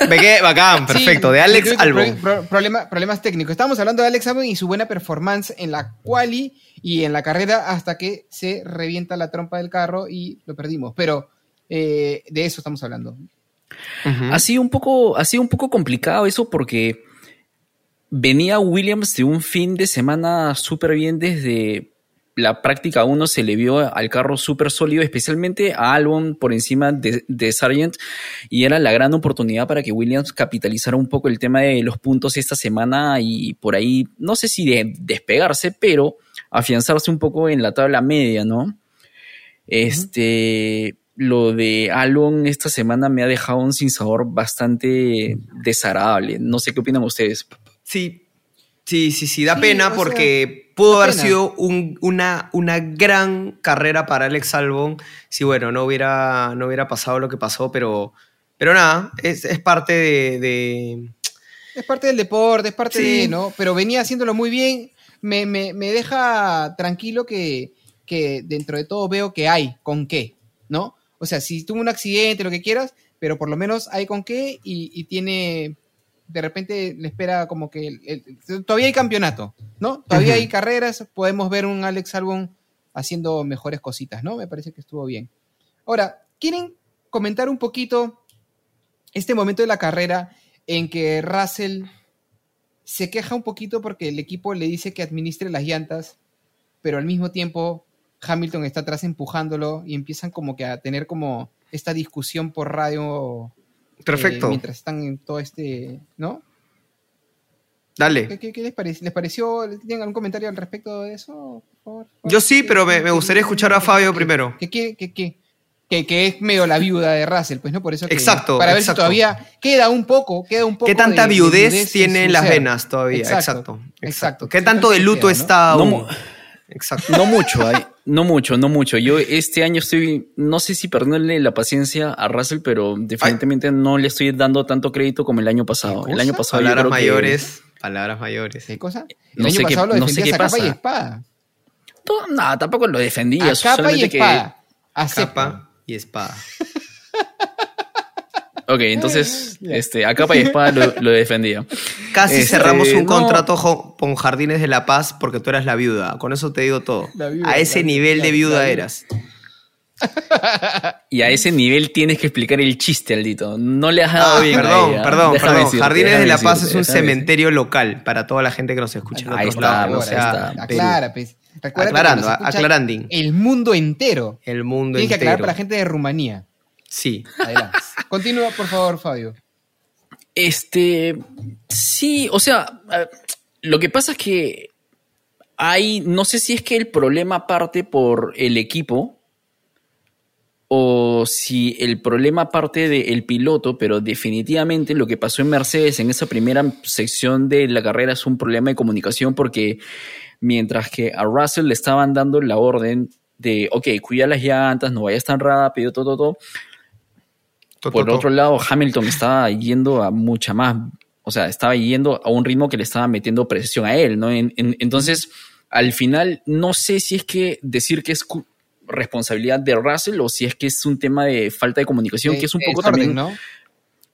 Ve que bacán, perfecto. Sí, de Alex Albon. pro- pro- problema- problemas técnicos. Estábamos hablando de Alex Albon y su buena performance en la quali y en la carrera hasta que se revienta la trompa del carro y lo perdimos. Pero eh, de eso estamos hablando. Ha sido un poco, ha sido un poco complicado eso porque venía Williams de un fin de semana súper bien desde la práctica 1 se le vio al carro súper sólido, especialmente a Albon por encima de, de Sargent, y era la gran oportunidad para que Williams capitalizara un poco el tema de los puntos esta semana y por ahí, no sé si de despegarse, pero afianzarse un poco en la tabla media, ¿no? Este, lo de Albon esta semana me ha dejado un sinsabor bastante desagradable. No sé qué opinan ustedes. Sí, sí, sí, sí, da Sí, pena sea, porque pudo haber sido un- una, una gran carrera para Alex Albon si, bueno, no hubiera, no hubiera pasado lo que pasó, pero, pero nada, es, es parte de, de- Es parte del deporte, es parte Sí. de, ¿no? Pero venía haciéndolo muy bien. Me, me- me deja tranquilo que, que dentro de todo veo que hay con qué, ¿no? O sea, si tuvo un accidente, lo que quieras, pero por lo menos hay con qué y, y tiene, de repente le espera como que, el- el- todavía hay campeonato, ¿no? Todavía hay carreras, podemos ver un Alex Albon haciendo mejores cositas, ¿no? Me parece que estuvo bien. Ahora, ¿quieren comentar un poquito este momento de la carrera en que Russell se queja un poquito porque el equipo le dice que administre las llantas, pero al mismo tiempo Hamilton está atrás empujándolo y empiezan como que a tener como esta discusión por radio eh, Perfecto, mientras están en todo este, ¿no? dale. ¿Qué, qué- qué les, parece? les pareció? ¿Tienen algún comentario al respecto de eso? Por favor? Yo sí, ¿Qué- pero me, qué- me qué- gustaría qué- escuchar a qué- Fabio qué- primero. que, que, que, que, que- que es medio la viuda de Russell, pues no por eso que, Exacto, para ver exacto. si todavía queda un poco, queda un poco ¿Qué tanta de- de viudez tiene en las ser. venas todavía? Exacto, Exacto. Exacto. exacto. ¿Qué tanto de luto está No aún? Exacto. No mucho, ay, no mucho, no mucho. Yo este año estoy, no sé si perderle la paciencia a Russell, pero definitivamente no le estoy dando tanto crédito como el año pasado. ¿Qué El año pasado yo Palabras creo que- mayores. Palabras mayores. ¿Qué cosa? El No año sé qué- pasado lo no sé qué a capa y pasa. espada. todo- no, tampoco lo defendía. A capa y que- espada. Capa y espada. Ok, entonces, este, a capa y espada lo, lo defendía. Casi Este, cerramos un no. contrato con Jardines de la Paz porque tú eras la viuda. Con eso te digo todo. Viuda, a ese la- nivel la- de viuda viuda. eras. Y a ese nivel tienes que explicar el chiste, Aldito. No le has dado Ah, bien. perdón, ahí, perdón, Déjame perdón. decirte, Jardines de la Paz decirte, es un cementerio local para toda la gente que nos escucha. en Ahí está, lados, pues, o sea, ahí está. Aclara, pues. Aclarando, aclarando. El mundo entero. El mundo Tienes que aclarar entero. para la gente de Rumanía. Sí. Adelante. Continúa, por favor, Fabio. Este, sí, o sea, lo que pasa es que hay, no sé si es que el problema parte por el equipo o si el problema parte del piloto, pero definitivamente lo que pasó en Mercedes en esa primera sección de la carrera es un problema de comunicación porque mientras que a Russell le estaban dando la orden de, ok, cuida las llantas, no vayas tan rápido, todo, todo, todo, To, por to, to. otro lado, Hamilton estaba yendo a mucha más, o sea, estaba yendo a un ritmo que le estaba metiendo presión a él, ¿no? En- en- entonces, al final, no sé si es que decir que es responsabilidad de Russell o si es que es un tema de falta de comunicación, Eh, que es un poco también ¿no?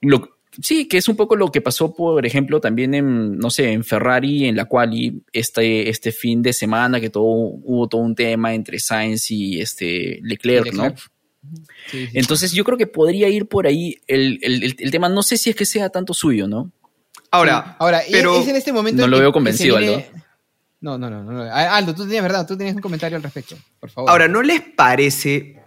lo, sí, que es un poco lo que pasó, por ejemplo, también en, no sé, en Ferrari, en la cual este, este fin de semana que todo, hubo todo un tema entre Sainz y este Leclerc, Y ¿no? Sí, sí. Entonces yo creo que podría ir por ahí el, el- el- el tema, no sé si es que sea tanto suyo, ¿no? Ahora, Ahora, pero es en este momento. no lo veo convencido, viene- Aldo. No, no, no, no, no. Aldo, tú tenías verdad, tú tenías un comentario al respecto, por favor. Ahora, ¿no les parece?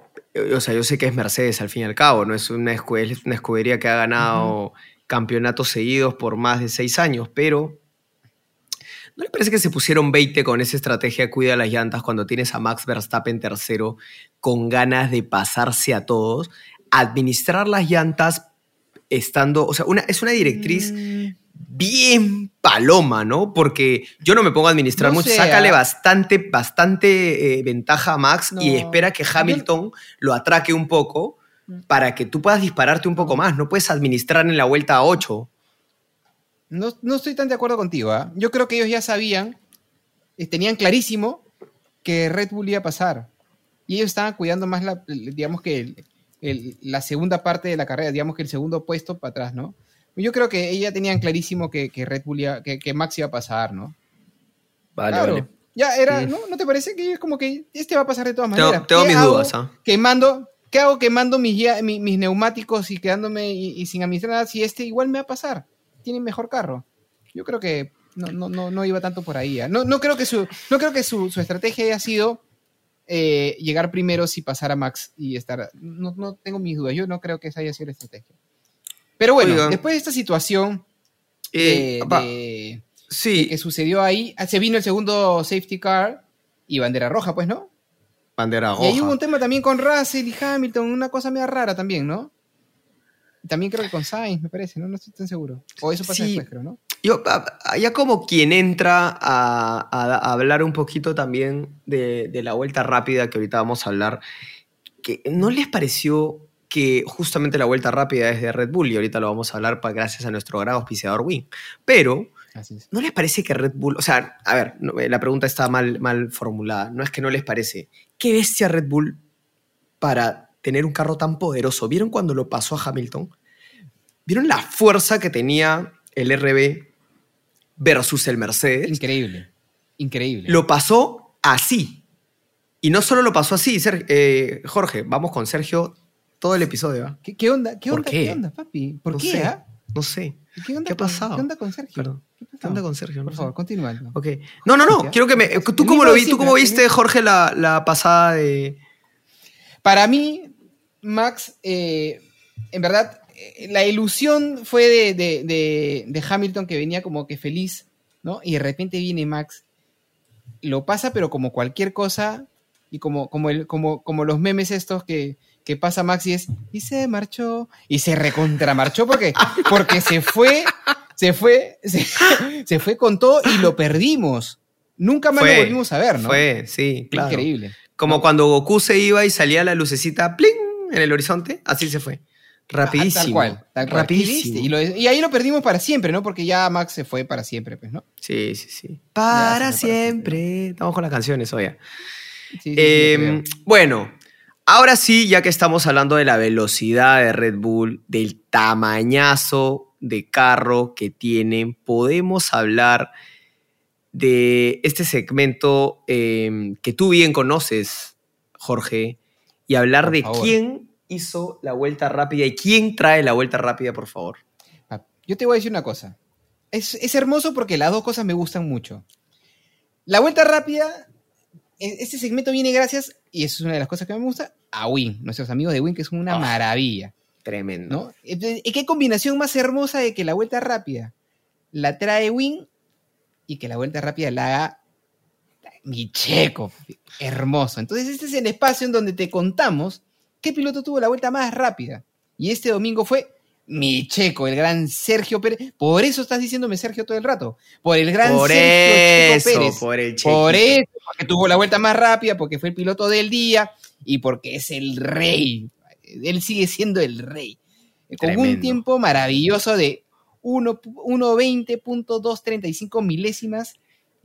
O sea, yo sé que es Mercedes al fin y al cabo, no es una, escu- es una escudería que ha ganado campeonatos seguidos por más de seis años, pero ¿no les parece que se pusieron 20 con esa estrategia cuida las llantas cuando tienes a Max Verstappen tercero con ganas de pasarse a todos? administrar las llantas estando, o sea, una, es una directriz Mm, bien paloma, ¿no? Porque yo no me pongo a administrar No mucho, sácale ah. bastante, bastante eh, ventaja a Max y espera que Hamilton lo atraque un poco Mm. para que tú puedas dispararte un poco más, no puedes administrar en la vuelta a 8. No, no estoy tan de acuerdo contigo. ¿ah? Yo creo que ellos ya sabían, eh, tenían clarísimo que Red Bull iba a pasar. Y ellos estaban cuidando más, la, digamos que el- el- la segunda parte de la carrera, digamos que el segundo puesto para atrás, ¿no? Yo creo que ellos ya tenían clarísimo que, que Red Bull iba, que, que Max iba a pasar, ¿no? Vale, claro. vale. Ya era. ¿no? ¿No te parece que es como que este va a pasar de todas Tengo- maneras? tengo ¿Qué mis hago dudas, ¿ah? Quemando, ¿Qué hago quemando mis, neumáticos y quedándome y, y sin administrar nada si este igual me va a pasar? Tiene mejor carro. Yo creo que no, no, no, no iba tanto por ahí. ¿ah? No, no creo que su, no creo que su, su estrategia haya sido eh, llegar primero si pasar a Max y estar. No, no tengo mis dudas. Yo no creo que esa haya sido la estrategia. Pero bueno, Oigan. después de esta situación Eh, de- de- sí, que sucedió ahí, ah, se vino el segundo safety car y bandera roja, pues, ¿no? bandera Y ahí hubo roja. un tema también con Russell y Hamilton, una cosa media rara también, ¿no? También creo que con Sainz, me parece, ¿no? No estoy tan seguro. O eso pasa Sí. después, creo, ¿no? Yo, ya como quien entra a, a- a hablar un poquito también de, de la vuelta rápida que ahorita vamos a hablar, que ¿no les pareció que justamente la vuelta rápida es de Red Bull y ahorita lo vamos a hablar pa- gracias a nuestro gran auspiciador Win? Pero. ¿No les parece que Red Bull, o sea, a ver, eh, la pregunta está mal, mal formulada, no es que no les parece, qué bestia Red Bull para tener un carro tan poderoso? ¿Vieron cuando lo pasó a Hamilton? ¿Vieron la fuerza que tenía el RB versus el Mercedes? Increíble. Increíble. Lo pasó así. Y no solo lo pasó así, Ser- eh, Jorge, vamos con Sergio todo el episodio. ¿ah? ¿Qué, qué onda? ¿Qué ¿Por onda? qué? ¿Qué onda, papi? ¿Por No qué? sé, ah? No sé. ¿Qué, onda ¿Qué ha con- pasado? ¿Qué onda con Sergio? Perdón. ¿Qué, onda con Sergio? No Por favor, continúa. Ok. No, no, no. Quiero que me. ¿Tú cómo lo viste? ¿Tú siempre, cómo el viste, mismo. Jorge, la, la pasada de. Para mí, Max, eh, en verdad, eh, la ilusión fue de, de- de- de Hamilton que venía como que feliz, ¿no? Y de repente viene Max, lo pasa, pero como cualquier cosa, y como, como, el, como, como los memes estos que, que pasa Max y es, y se marchó, y se recontramarchó porque, porque se fue, se fue, se, se fue con todo y lo perdimos. Nunca más Fue, lo volvimos a ver, ¿no? Fue, sí, claro. Increíble. Como cuando Goku se iba y salía la lucecita ¡pling! En el horizonte, así se fue. Rapidísimo. Ah, Tal cual, tal cual. ¿Qué Rapidísimo. Y, lo- y ahí lo perdimos para siempre, ¿no? Porque ya Max se fue para siempre, pues, ¿no? Sí, sí, sí. Para siempre. Estamos con las canciones. Sí, sí, Eh, creo. bueno, ahora sí, ya que estamos hablando de la velocidad de Red Bull, del tamañazo de carro que tienen, podemos hablar de este segmento eh, que tú bien conoces, Jorge, y hablar Por de favor. quién hizo la vuelta rápida y quién trae la vuelta rápida, por favor. Yo te voy a decir una cosa. Es, es hermoso porque las dos cosas me gustan mucho. La vuelta rápida, e- este segmento viene gracias, y eso es una de las cosas que me gusta, a Win, nuestros amigos de Win, que son una Ah. maravilla. Tremendo. ¿no? Entonces, ¿y ¿Qué combinación más hermosa de que la vuelta rápida la trae Win y que la vuelta rápida la haga mi checo? Hermoso. Entonces, este es el espacio en donde te contamos qué piloto tuvo la vuelta más rápida. Y este domingo fue mi checo, el gran Sergio Pérez. Por eso estás diciéndome Sergio todo el rato. Por el gran por Sergio eso, Checo Pérez. por el Por eso, porque tuvo la vuelta más rápida, porque fue el piloto del día y porque es el rey. Él sigue siendo el rey. Con un tiempo maravilloso de 1 1.20.235 milésimas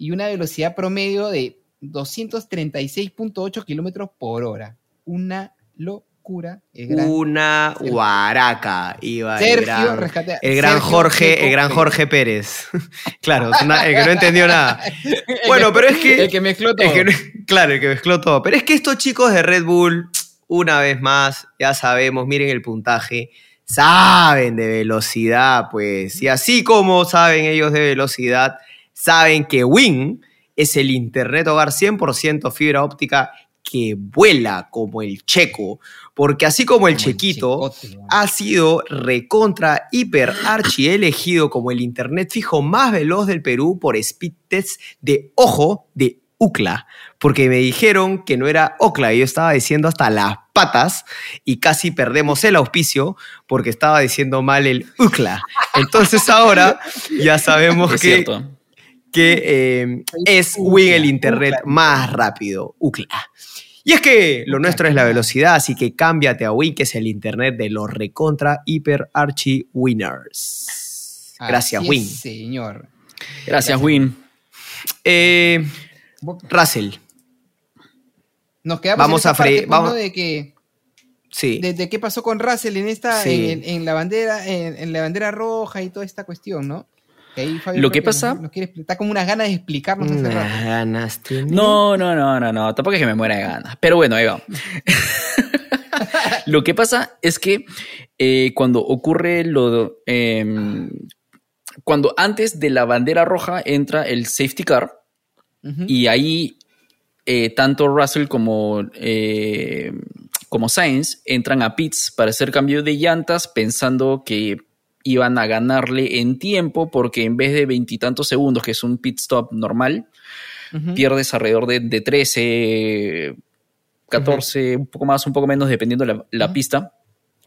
y una velocidad promedio de 236.8 kilómetros por hora. Una locura. El gran Una Sergio. guaraca iba el Sergio, gran, rescate- el gran Sergio Jorge, el gran. Jorge Pérez. claro, una- el que no entendió nada. Bueno, pero es que, El que mezcló todo. el que claro, el que mezcló todo. Pero es que estos chicos de Red Bull, una vez más, ya sabemos, miren el puntaje, saben de velocidad, pues. Y así como saben ellos de velocidad, saben que Win es el Internet hogar 100% fibra óptica que vuela como el checo. Porque así como el Como el chequito checote, ha sido recontra, hiper, archi elegido como el internet fijo más veloz del Perú por speed test de ojo de UCLA. Porque me dijeron que no era OCLA y yo estaba diciendo hasta las patas y casi perdemos el auspicio porque estaba diciendo mal el UCLA. Entonces ahora ya sabemos Es que, cierto. Que eh, es Win el internet UCLA. más rápido, UCLA. Y es que lo nuestro es la velocidad, así que cámbiate a Win, que es el internet de los recontra hiper archi winners. Gracias, Así Win. es, señor. Gracias, Win. Eh, Russell, Nos quedamos Vamos en esa a parte, pues, vamos- de que sí. de, de qué pasó con Russell en esta Sí. en, en la bandera en, en la bandera roja y toda esta cuestión, ¿no? Que ahí Fabio Lo que pasa- nos quiere expli- está como unas ganas de explicarnos hace Unas rato. ganas. No, no, no, no, no. Tampoco es que me muera de ganas. Pero bueno, ahí va. lo que pasa es que eh, cuando ocurre lo. em, cuando antes de la bandera roja entra el safety car y ahí eh, tanto Russell como, eh, como Sainz entran a pits para hacer cambio de llantas pensando que iban a ganarle en tiempo porque en vez de veintitantos segundos, que es un pit stop normal, pierdes alrededor de, de 13, 14, un poco más, un poco menos, dependiendo la, la pista.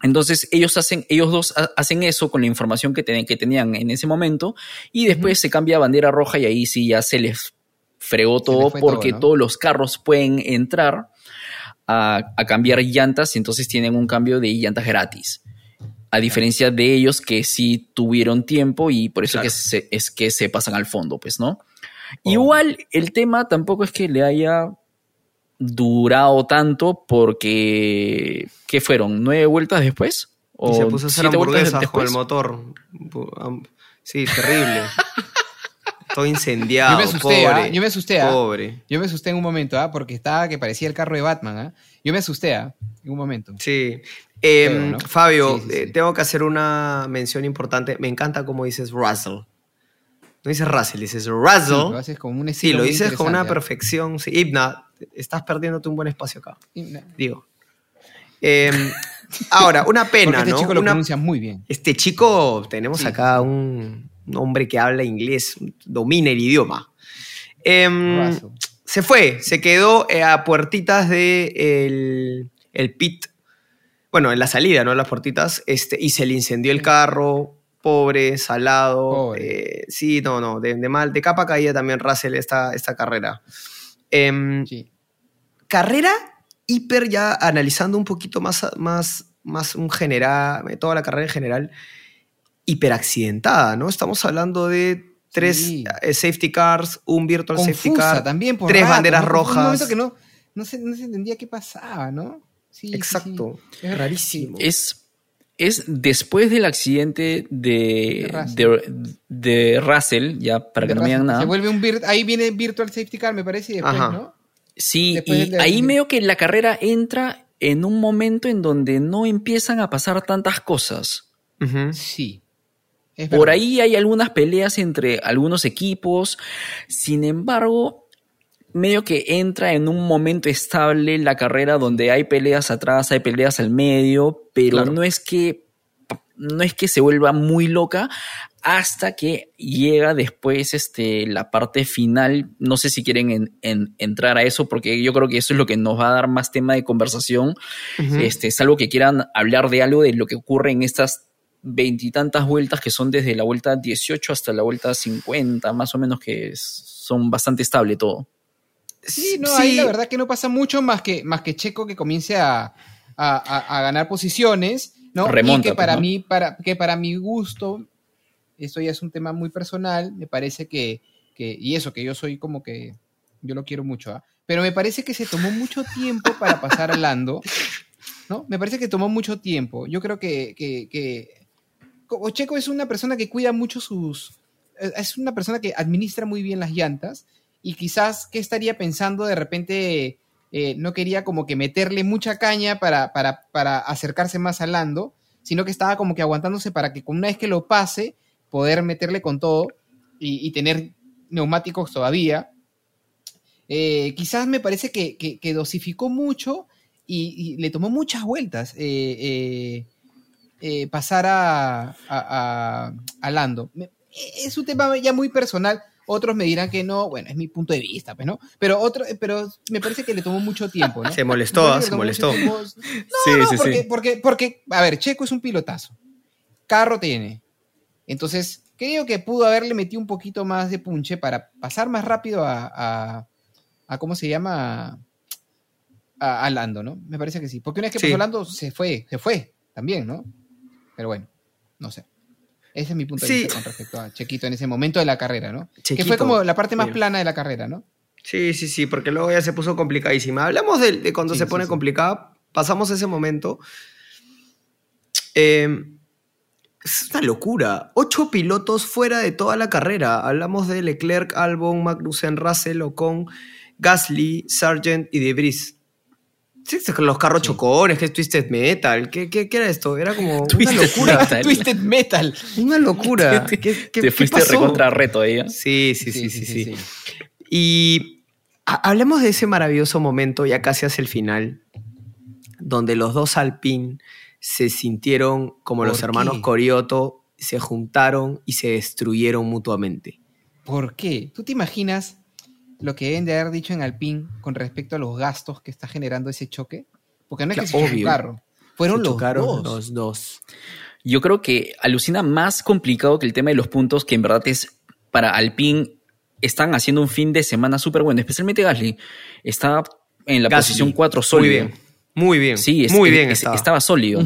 Entonces ellos hacen, ellos dos ha- hacen eso con la información que, ten- que tenían en ese momento y después se cambia a bandera roja y ahí sí ya se les fregó todo les porque todo, ¿no? todos los carros pueden entrar a, a cambiar llantas y entonces tienen un cambio de llantas gratis. A diferencia de ellos que sí tuvieron tiempo y por eso Claro. que se- es que se pasan al fondo, pues, ¿no? Oh. Igual el tema tampoco es que le haya durado tanto porque ¿qué fueron? ¿Nueve vueltas después? ¿O Y se puso a hacer siete vueltas hamburguesas con el motor. Sí, terrible. Todo incendiado. Yo me asusté, pobre, ¿ah? Yo me asusté, ¿ah? Pobre. Yo me asusté en un momento, ¿ah? Porque estaba que parecía el carro de Batman, ¿ah? Yo me asusté, ¿ah? En un momento. Sí. Eh, ¿no? Fabio, Sí, sí, eh, tengo que hacer una mención importante. Me encanta cómo dices Russell. No dices Russell, dices Russell. lo haces con un Sí, lo dices con una perfección. Sí, Ibna, estás perdiéndote un buen espacio acá, Sí, na- digo. Eh, ahora, una pena, este ¿no? chico lo Una- pronuncia muy bien. Este chico, tenemos Sí, acá un, un hombre que habla inglés, domina el idioma. Em, Russell. se fue, se quedó eh, a puertitas de el, pit, bueno, en la salida, ¿no? En las puertitas, este, y se le incendió el carro, pobre, salado. Pobre. eh, sí, no, no, de, de mal, de capa caía también Russell esta, esta carrera. Em, Sí. carrera hiper ya analizando un poquito más, más, más un general, toda la carrera en general, hiper accidentada, ¿no? Estamos hablando de tres Sí. eh, safety cars, un virtual safety car, también por tres rato, banderas rojas. Un momento que no, no, se, no se entendía qué pasaba, ¿no? Sí, sí, sí. Exacto. Es rarísimo. Es, es después del accidente de, De de, de Russell, ya para que no me digan nada. Se vuelve un ahí viene Virtual Safety Car, me parece, y después, Ajá. ¿no? Sí, Después y ahí veo que la carrera entra en un momento en donde no empiezan a pasar tantas cosas. Sí. Por ahí hay algunas peleas entre algunos equipos. Sin embargo, medio que entra en un momento estable la carrera donde hay peleas atrás, hay peleas al medio, pero Claro. no es que no es que se vuelva muy loca hasta que llega después este, la parte final. No sé si quieren en- en- entrar a eso, porque yo creo que eso es lo que nos va a dar más tema de conversación. Ujú. Este, salvo que quieran hablar de algo de lo que ocurre en estas veintitantas vueltas que son desde la vuelta 18 hasta la vuelta 50, más o menos que es- son bastante estable todo. Sí, no, ahí la verdad que no pasa mucho más que, más que Checo que comience a, a- a- a ganar posiciones, ¿no? Remonta, y que para pues, ¿no? mí, para, que para mi gusto, esto ya es un tema muy personal, me parece que, que y eso, que yo soy como que, yo lo quiero mucho, ¿ah? Pero me parece que se tomó mucho tiempo para pasar a Lando, ¿no? Me parece que tomó mucho tiempo. Yo creo que, que, que como Checo es una persona que cuida mucho sus, es una persona que administra muy bien las llantas y quizás qué estaría pensando de repente eh, no quería como que meterle mucha caña para, para, para acercarse más a Lando, sino que estaba como que aguantándose para que una vez que lo pase poder meterle con todo y, y tener neumáticos todavía. Eh, quizás me parece que, que- dosificó mucho y, le tomó muchas vueltas eh, pasar a, a, a- Lando. Es un tema ya muy personal. Otros me dirán que no, bueno, es mi punto de vista, pues, ¿no? Pero otro, pero me parece que le tomó mucho tiempo, ¿no? Se molestó, que se molestó. tiempo. Sí, No, no, sí, porque, sí. Porque, porque, a ver, Checo es un pilotazo. Carro tiene. Entonces, creo que pudo haberle metido un poquito más de punche para pasar más rápido a, a, a ¿cómo se llama? A, a Lando, ¿no? Me parece que sí. Porque una vez que Sí. pasó Lando, se fue, se fue también, ¿no? Pero bueno, no sé. Ese es mi punto de Sí. vista con respecto a Chequito en ese momento de la carrera, ¿no? que Chequito, fue como la parte más sí. plana de la carrera, ¿no? Sí, sí, sí, porque luego ya se puso complicadísima. Hablamos de, de cuando Sí, se pone sí. complicada, pasamos ese momento. Eh, es una locura. Ocho pilotos fuera de toda la carrera. Hablamos de Leclerc, Albon, Magnussen, Russell, Ocon, Gasly, Sargent y Debris. Sí, los carros Sí. chocones, que es Twisted Metal. ¿Qué, qué, qué era esto? Era como una locura. Metal. Twisted Metal. Una locura. Te- ¿Qué, qué- Te qué fuiste pasó? recontra reto ahí. ¿eh? Sí, sí, sí, sí, sí. Y ha- hablemos de ese maravilloso momento, ya casi hacia el final, donde los dos Alpine se sintieron como los ¿Por hermanos qué? Corioto, se juntaron y se destruyeron mutuamente. ¿Por qué? ¿Tú te imaginas lo que deben de haber dicho en Alpine con respecto a los gastos que está generando ese choque? Porque no es que se un obvio. carro, fueron Se los dos. los dos. Yo creo que alucina más complicado que el tema de los puntos, que en verdad es para Alpine. Están haciendo un fin de semana súper bueno, especialmente Gasly. Está en la Gasly, posición 4 Muy sólido. bien, muy bien. Sí, es- muy es- bien es- estaba. estaba sólido.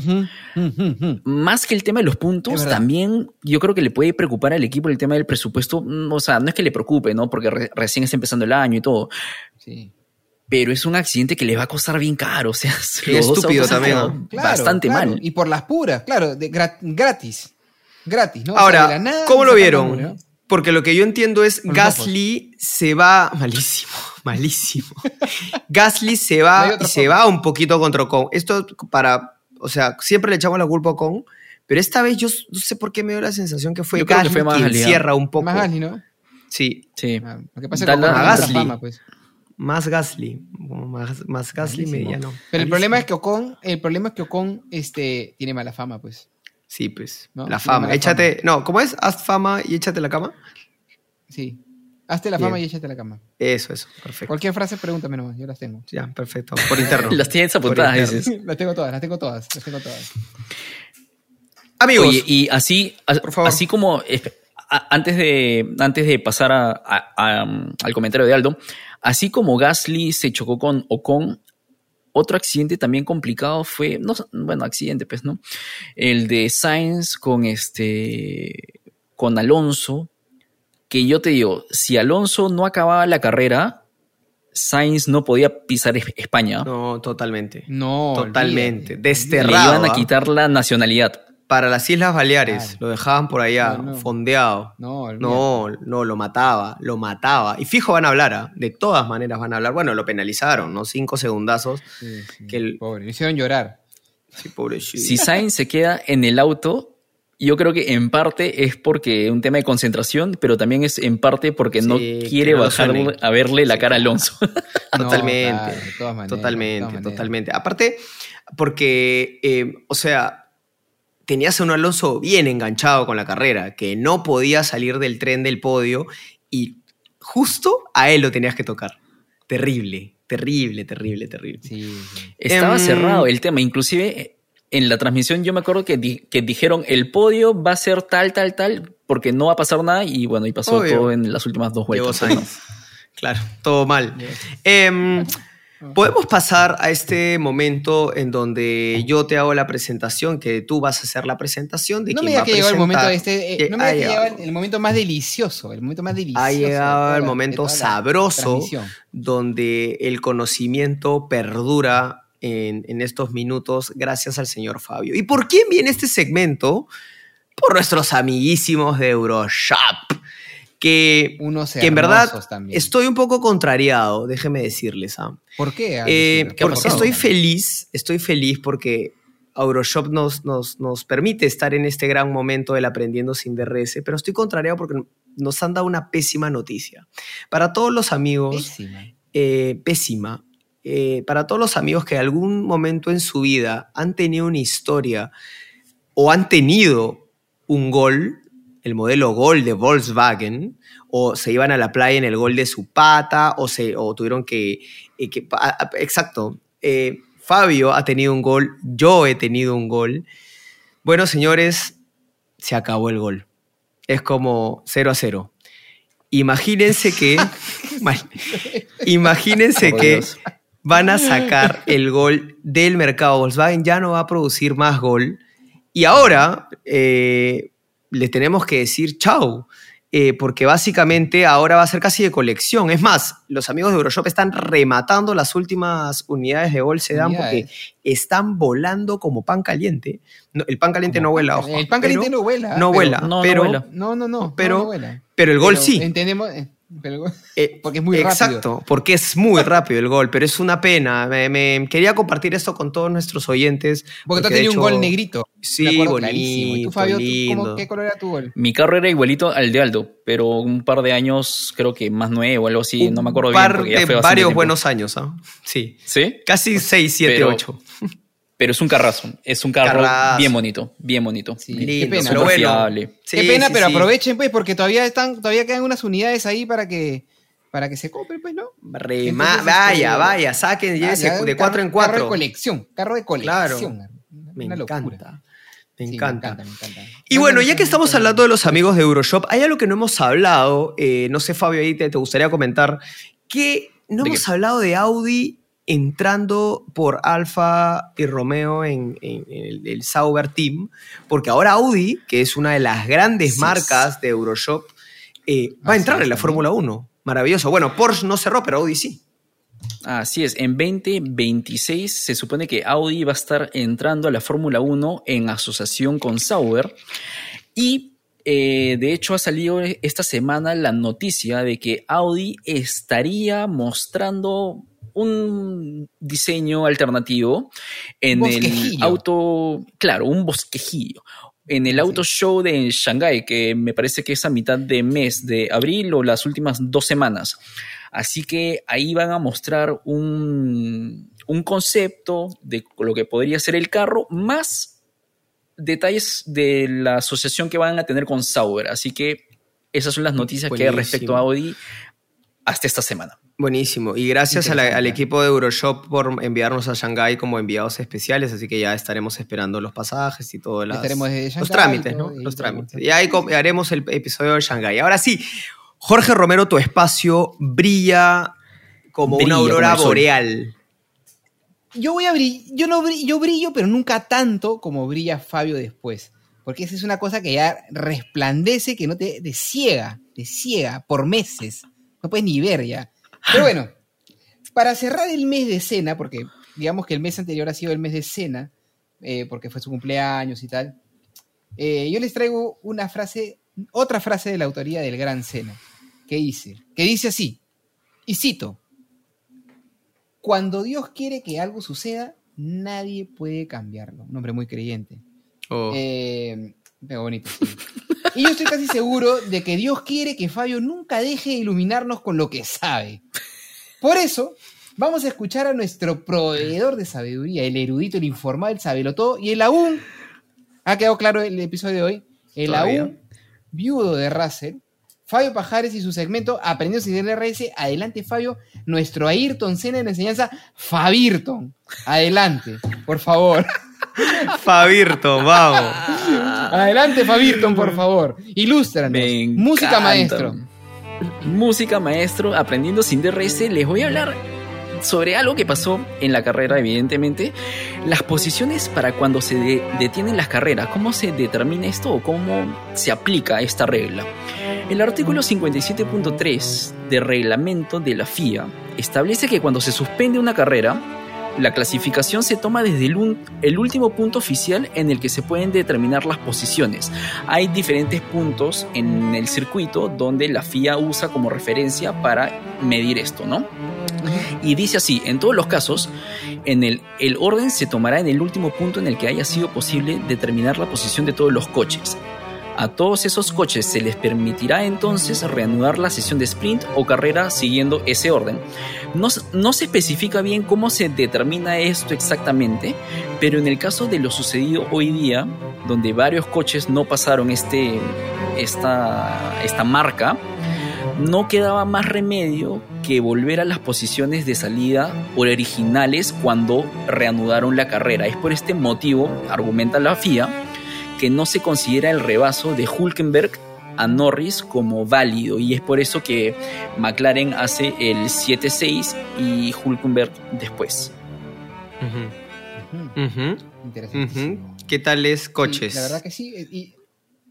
Más que el tema de los Es puntos, también yo creo que le puede preocupar al equipo el tema del presupuesto. Mm, O sea, no es que le preocupe, ¿no? Porque re- recién está empezando el año y todo. Sí. Pero es un accidente que le va a costar bien caro. O sea, dos estúpido también, ¿no? Claro, bastante claro, mal. Y por las puras, claro, de gra- gratis. Gratis, ¿no? O sea, Ahora, nada ¿cómo lo vieron? Porque lo que yo entiendo es Gasly se va malísimo, malísimo. Gasly se No va otra se va un poquito contra Ocon. Esto para, o sea, siempre le echamos la culpa a Ocon, pero esta vez yo no sé por qué me dio la sensación que fue Yo que Gasly fue más quien Gasly, cierra un poco. Más Gasly, ¿no? Sí, Sí. Ah, Lo que pasa es que la- Ocon Gasly. fama, pues. más Gasly, más, más Gasly Malísimo. mediano. Pero el Malísimo. problema es que Ocon, el problema es que Ocon este, tiene mala fama, pues. Sí, pues, ¿no? la fama. Échate, no, ¿cómo es? Haz fama y échate la cama. Sí. Hazte la Bien. fama y échate la cama. Eso, eso, perfecto. Cualquier frase, pregúntame nomás, yo las tengo. Ya, perfecto. Por interno. Las tienes apuntadas, dices. las tengo todas, las tengo todas, las tengo todas. Amigos, Oye, y así, a- Por favor. así como a- antes de, antes de pasar a- a- a, um, al comentario de Aldo, así como Gasly se chocó con Ocon, otro accidente también complicado fue, no, bueno, accidente, pues, ¿no? El de Sainz con este, con Alonso, que yo te digo, si Alonso no acababa la carrera, Sainz no podía pisar Es- España. no, totalmente. No. Totalmente. olvídate. Le Desterrado. iban a ¿ah? quitar la nacionalidad. Para las Islas Baleares. Claro. Lo dejaban por allá, No, no. fondeado. No. No, no, lo mataba, lo mataba. Y fijo van a hablar, ¿ah? de todas maneras van a hablar. Bueno, lo penalizaron, ¿no? Cinco segundazos. Sí, sí. Que el- Pobre, me hicieron llorar. Sí, pobrecito. Si Sainz se queda en el auto, yo creo que en parte es porque un tema de concentración, pero también es en parte porque no quiere no bajar suene. a verle la cara a Alonso. Totalmente, claro, de todas maneras, de totalmente, todas totalmente. Aparte, porque, eh, o sea, tenías a un Alonso bien enganchado con la carrera, que no podía salir del tren del podio y justo a él lo tenías que tocar. Terrible, terrible, terrible, terrible. Sí, sí. Estaba Em, cerrado el tema, inclusive en la transmisión yo me acuerdo que, di- que dijeron el podio va a ser tal, tal, tal, porque no va a pasar nada y bueno, y pasó Obvio. todo en las últimas dos vueltas. ¿no? Claro, todo mal. Em, Podemos pasar a este momento en donde yo te hago la presentación, que tú vas a hacer la presentación de No quién me va a que llegó el momento este, eh, Que no me ha digas que llegado. el, el momento más delicioso, el momento más delicioso. Ha llegado el momento sabroso donde el conocimiento perdura en, en estos minutos gracias al señor Fabio. ¿Y por quién viene este segmento? Por nuestros amiguísimos de Euroshop, que, Unos que en verdad también. estoy un poco contrariado, déjeme decirles. ¿ah? ¿Por qué? Eh, porque pasado? estoy feliz, estoy feliz porque Euroshop nos, nos, nos permite estar en este gran momento del aprendiendo sin DRS, pero estoy contrariado porque nos han dado una pésima noticia. Para todos los amigos, Pésima. eh, pésima, eh, para todos los amigos que en algún momento en su vida han tenido una historia o han tenido un gol el modelo Gol de Volkswagen, o se iban a la playa en el Gol de su pata, o, se, o tuvieron que... eh, que- a- a- exacto. eh, Fabio ha tenido un gol, yo he tenido un gol. Bueno, señores, se acabó el gol. Es como 0 a 0. Imagínense que... Imagínense que Dios. Van a sacar el gol del mercado. Volkswagen ya no va a producir más gol. Y ahora eh, le tenemos que decir chau. eh, porque básicamente ahora va a ser casi de colección. Es más, los amigos de Euroshop están rematando las últimas unidades de gol Sedan porque están volando como pan caliente. No, el pan caliente no vuela, ojo. El pan caliente no vuela. no pero- vuela, no, no pero, vuela. No, no, no. Pero- no, no vuela. pero el gol Pero sí. Entendemos. eh, pero Eh, Porque es muy rápido. Exacto, porque es muy rápido el gol, pero es una pena. Me, me- quería compartir esto con todos nuestros oyentes. Porque tú has de tenido un gol negrito. Sí, bonito, clarísimo. ¿Y tú, Fabio, tú, cómo- qué color era tu gol? Mi carro era igualito al de Aldo, pero un par de años, creo que más nuevo o algo así, no me acuerdo Un bien. par porque ya de varios tiempo. buenos años, ¿ah? Sí. ¿Sí? Casi 6, 7, Pero- 8. Pero es un carrazo. Es un carro Carrazo. bien bonito, bien bonito. Sí, Lindo, qué pena. pero bueno. fiable. Sí, qué pena, sí, pero sí. aprovechen, pues, porque todavía están, todavía quedan unas unidades ahí para que, para que se compren, pues, ¿no? Rema- Entonces, vaya, este, vaya, saquen, de 4 en carro- Carro de 4. colección, carro de colección. Una Me locura. encanta. Me Sí, encanta. me encanta. Y bueno, ya que estamos hablando de los amigos de Euroshop, hay algo que no hemos hablado, eh, no sé Fabio, ahí te, te gustaría comentar, que no ¿De hemos qué? hablado de Audi entrando por Alfa y Romeo en, en- en el, el Sauber Team, porque ahora Audi, que es una de las grandes marcas de Euroshop, eh, va a entrar en la. Fórmula 1. Maravilloso. Bueno, Porsche no cerró, pero Audi sí. Así es, en 2026 se supone que Audi va a estar entrando a la Fórmula 1 en asociación con Sauber y eh, de hecho ha salido esta semana la noticia de que Audi estaría mostrando un diseño alternativo en el auto, claro, un bosquejillo. En el auto show de Shanghai, que me parece que es a mitad de mes de abril o las últimas dos semanas. Así que ahí van a mostrar un, un concepto de lo que podría ser el carro, más detalles de la asociación que van a tener con Sauber. Así que esas son las noticias que hay respecto a Audi hasta esta semana. Buenísimo. Y gracias la- al equipo de Euroshop por enviarnos a Shanghái como enviados especiales, así que ya estaremos esperando los pasajes y todos los trámites, ¿no? Los trámites. Y ahí haremos el episodio de Shanghái. Ahora sí, Jorge Romero, tu espacio brilla como Brilla una aurora como boreal. Yo voy a brillar, yo no brillo, yo brillo, pero nunca tanto como brilla Fabio después. Porque esa es una cosa que ya resplandece, que no te, te ciega, te ciega por meses. No puedes ni ver ya. Pero bueno, para cerrar el mes de cena, porque digamos que el mes anterior ha sido el mes de cena, eh, porque fue su cumpleaños y tal, eh, yo les traigo una frase, otra frase de la autoría del Gran Cena, que dice, que dice así, y cito, cuando Dios quiere que algo suceda, nadie puede cambiarlo. Un hombre muy creyente. Oh. Eh, pero bonito, sí. Y yo estoy casi seguro de que Dios quiere que Fabio nunca deje de iluminarnos con lo que sabe. Por eso, vamos a escuchar a nuestro proveedor de sabiduría, el erudito, el informado, el sabelotodo y el aún, ha quedado claro el episodio de hoy, el Todavía. aún viudo de Russell, Fabio Pajares y su segmento Aprendiendo sin DRS. Adelante, Fabio, nuestro Ayrton de la enseñanza, Fabirton. Adelante, por favor. Fabirto, vamos. Adelante, Fabirton, por favor. Ilústranos. Música maestro. Música maestro, aprendiendo sin DRS, les voy a hablar sobre algo que pasó en la carrera, evidentemente. Las posiciones para cuando se de- detienen las carreras, cómo se determina esto o cómo se aplica esta regla. El artículo 57.3 de reglamento de la FIA establece que cuando se suspende una carrera, la clasificación se toma desde el, último punto oficial en el que se pueden determinar las posiciones. Hay diferentes puntos en el circuito donde la FIA usa como referencia para medir esto, ¿no? Y dice así, en todos los casos, en el, el orden se tomará en el último punto en el que haya sido posible determinar la posición de todos los coches. A todos esos coches se les permitirá entonces reanudar la sesión de sprint o carrera siguiendo ese orden. No, no, se especifica bien cómo se determina esto exactamente, pero en el caso de lo sucedido hoy día, donde varios coches no pasaron este, esta, esta marca, no quedaba más remedio que volver a las posiciones de salida originales cuando reanudaron la carrera. Es por este motivo, argumenta la FIA, que no se considera el rebaso de Hulkenberg a Norris como válido y es por eso que McLaren hace el 7-6 y Hulkenberg después. ¿Qué tal es coches? la verdad que sí. Y,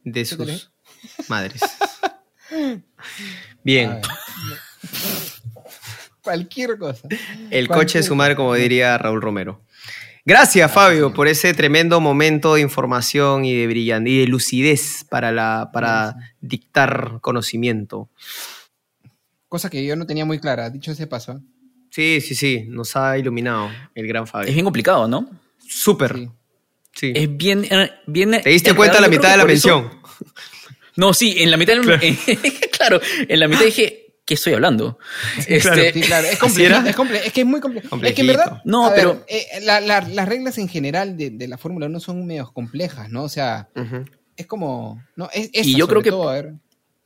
de sus madres. Bien. Cualquier cosa. El coche de su madre, como diría Raúl Romero. Gracias, Fabio, por ese tremendo momento de información y de brillante y de lucidez para, la, para dictar conocimiento. Cosa que yo no tenía muy clara, dicho ese paso. Sí, sí, sí, nos ha iluminado el gran Fabio. Es bien complicado, ¿no? Súper. Sí. Es bien, eh, bien. ¿Te diste cuenta la mitad de la mención? No, sí, en la mitad claro. claro, en la mitad dije, ¿qué estoy hablando? Este, sí, claro, es complejo, es, comple es, que es muy complejo. Es que en verdad, no, pero eh, la, la, las reglas en general de, de la Fórmula 1 son medio complejas, ¿no? O sea, uh -huh. es como, no, es, y yo creo que todo, a ver,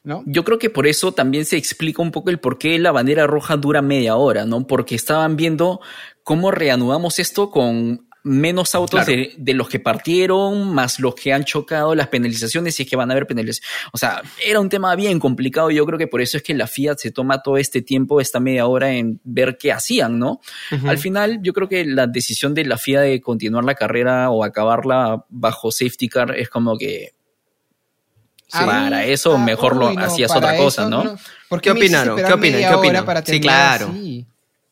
¿no? Yo creo que por eso también se explica un poco el por qué la bandera roja dura media hora, ¿no? Porque estaban viendo cómo reanudamos esto con menos autos claro. de, de, los que partieron, más los que han chocado, las penalizaciones, y es que van a haber penalizaciones. O sea, era un tema bien complicado yo creo que por eso es que la Fiat se toma todo este tiempo, esta media hora en ver qué hacían, ¿no? Uh -huh. Al final, yo creo que la decisión de la Fiat de continuar la carrera o acabarla bajo safety car es como que Sí, para eso ah, mejor uy, lo no, hacías otra eso, cosa, ¿no? no. ¿Por qué, ¿Qué opinaron? ¿Qué opinan? ¿Qué opinan? Para sí, claro. Así?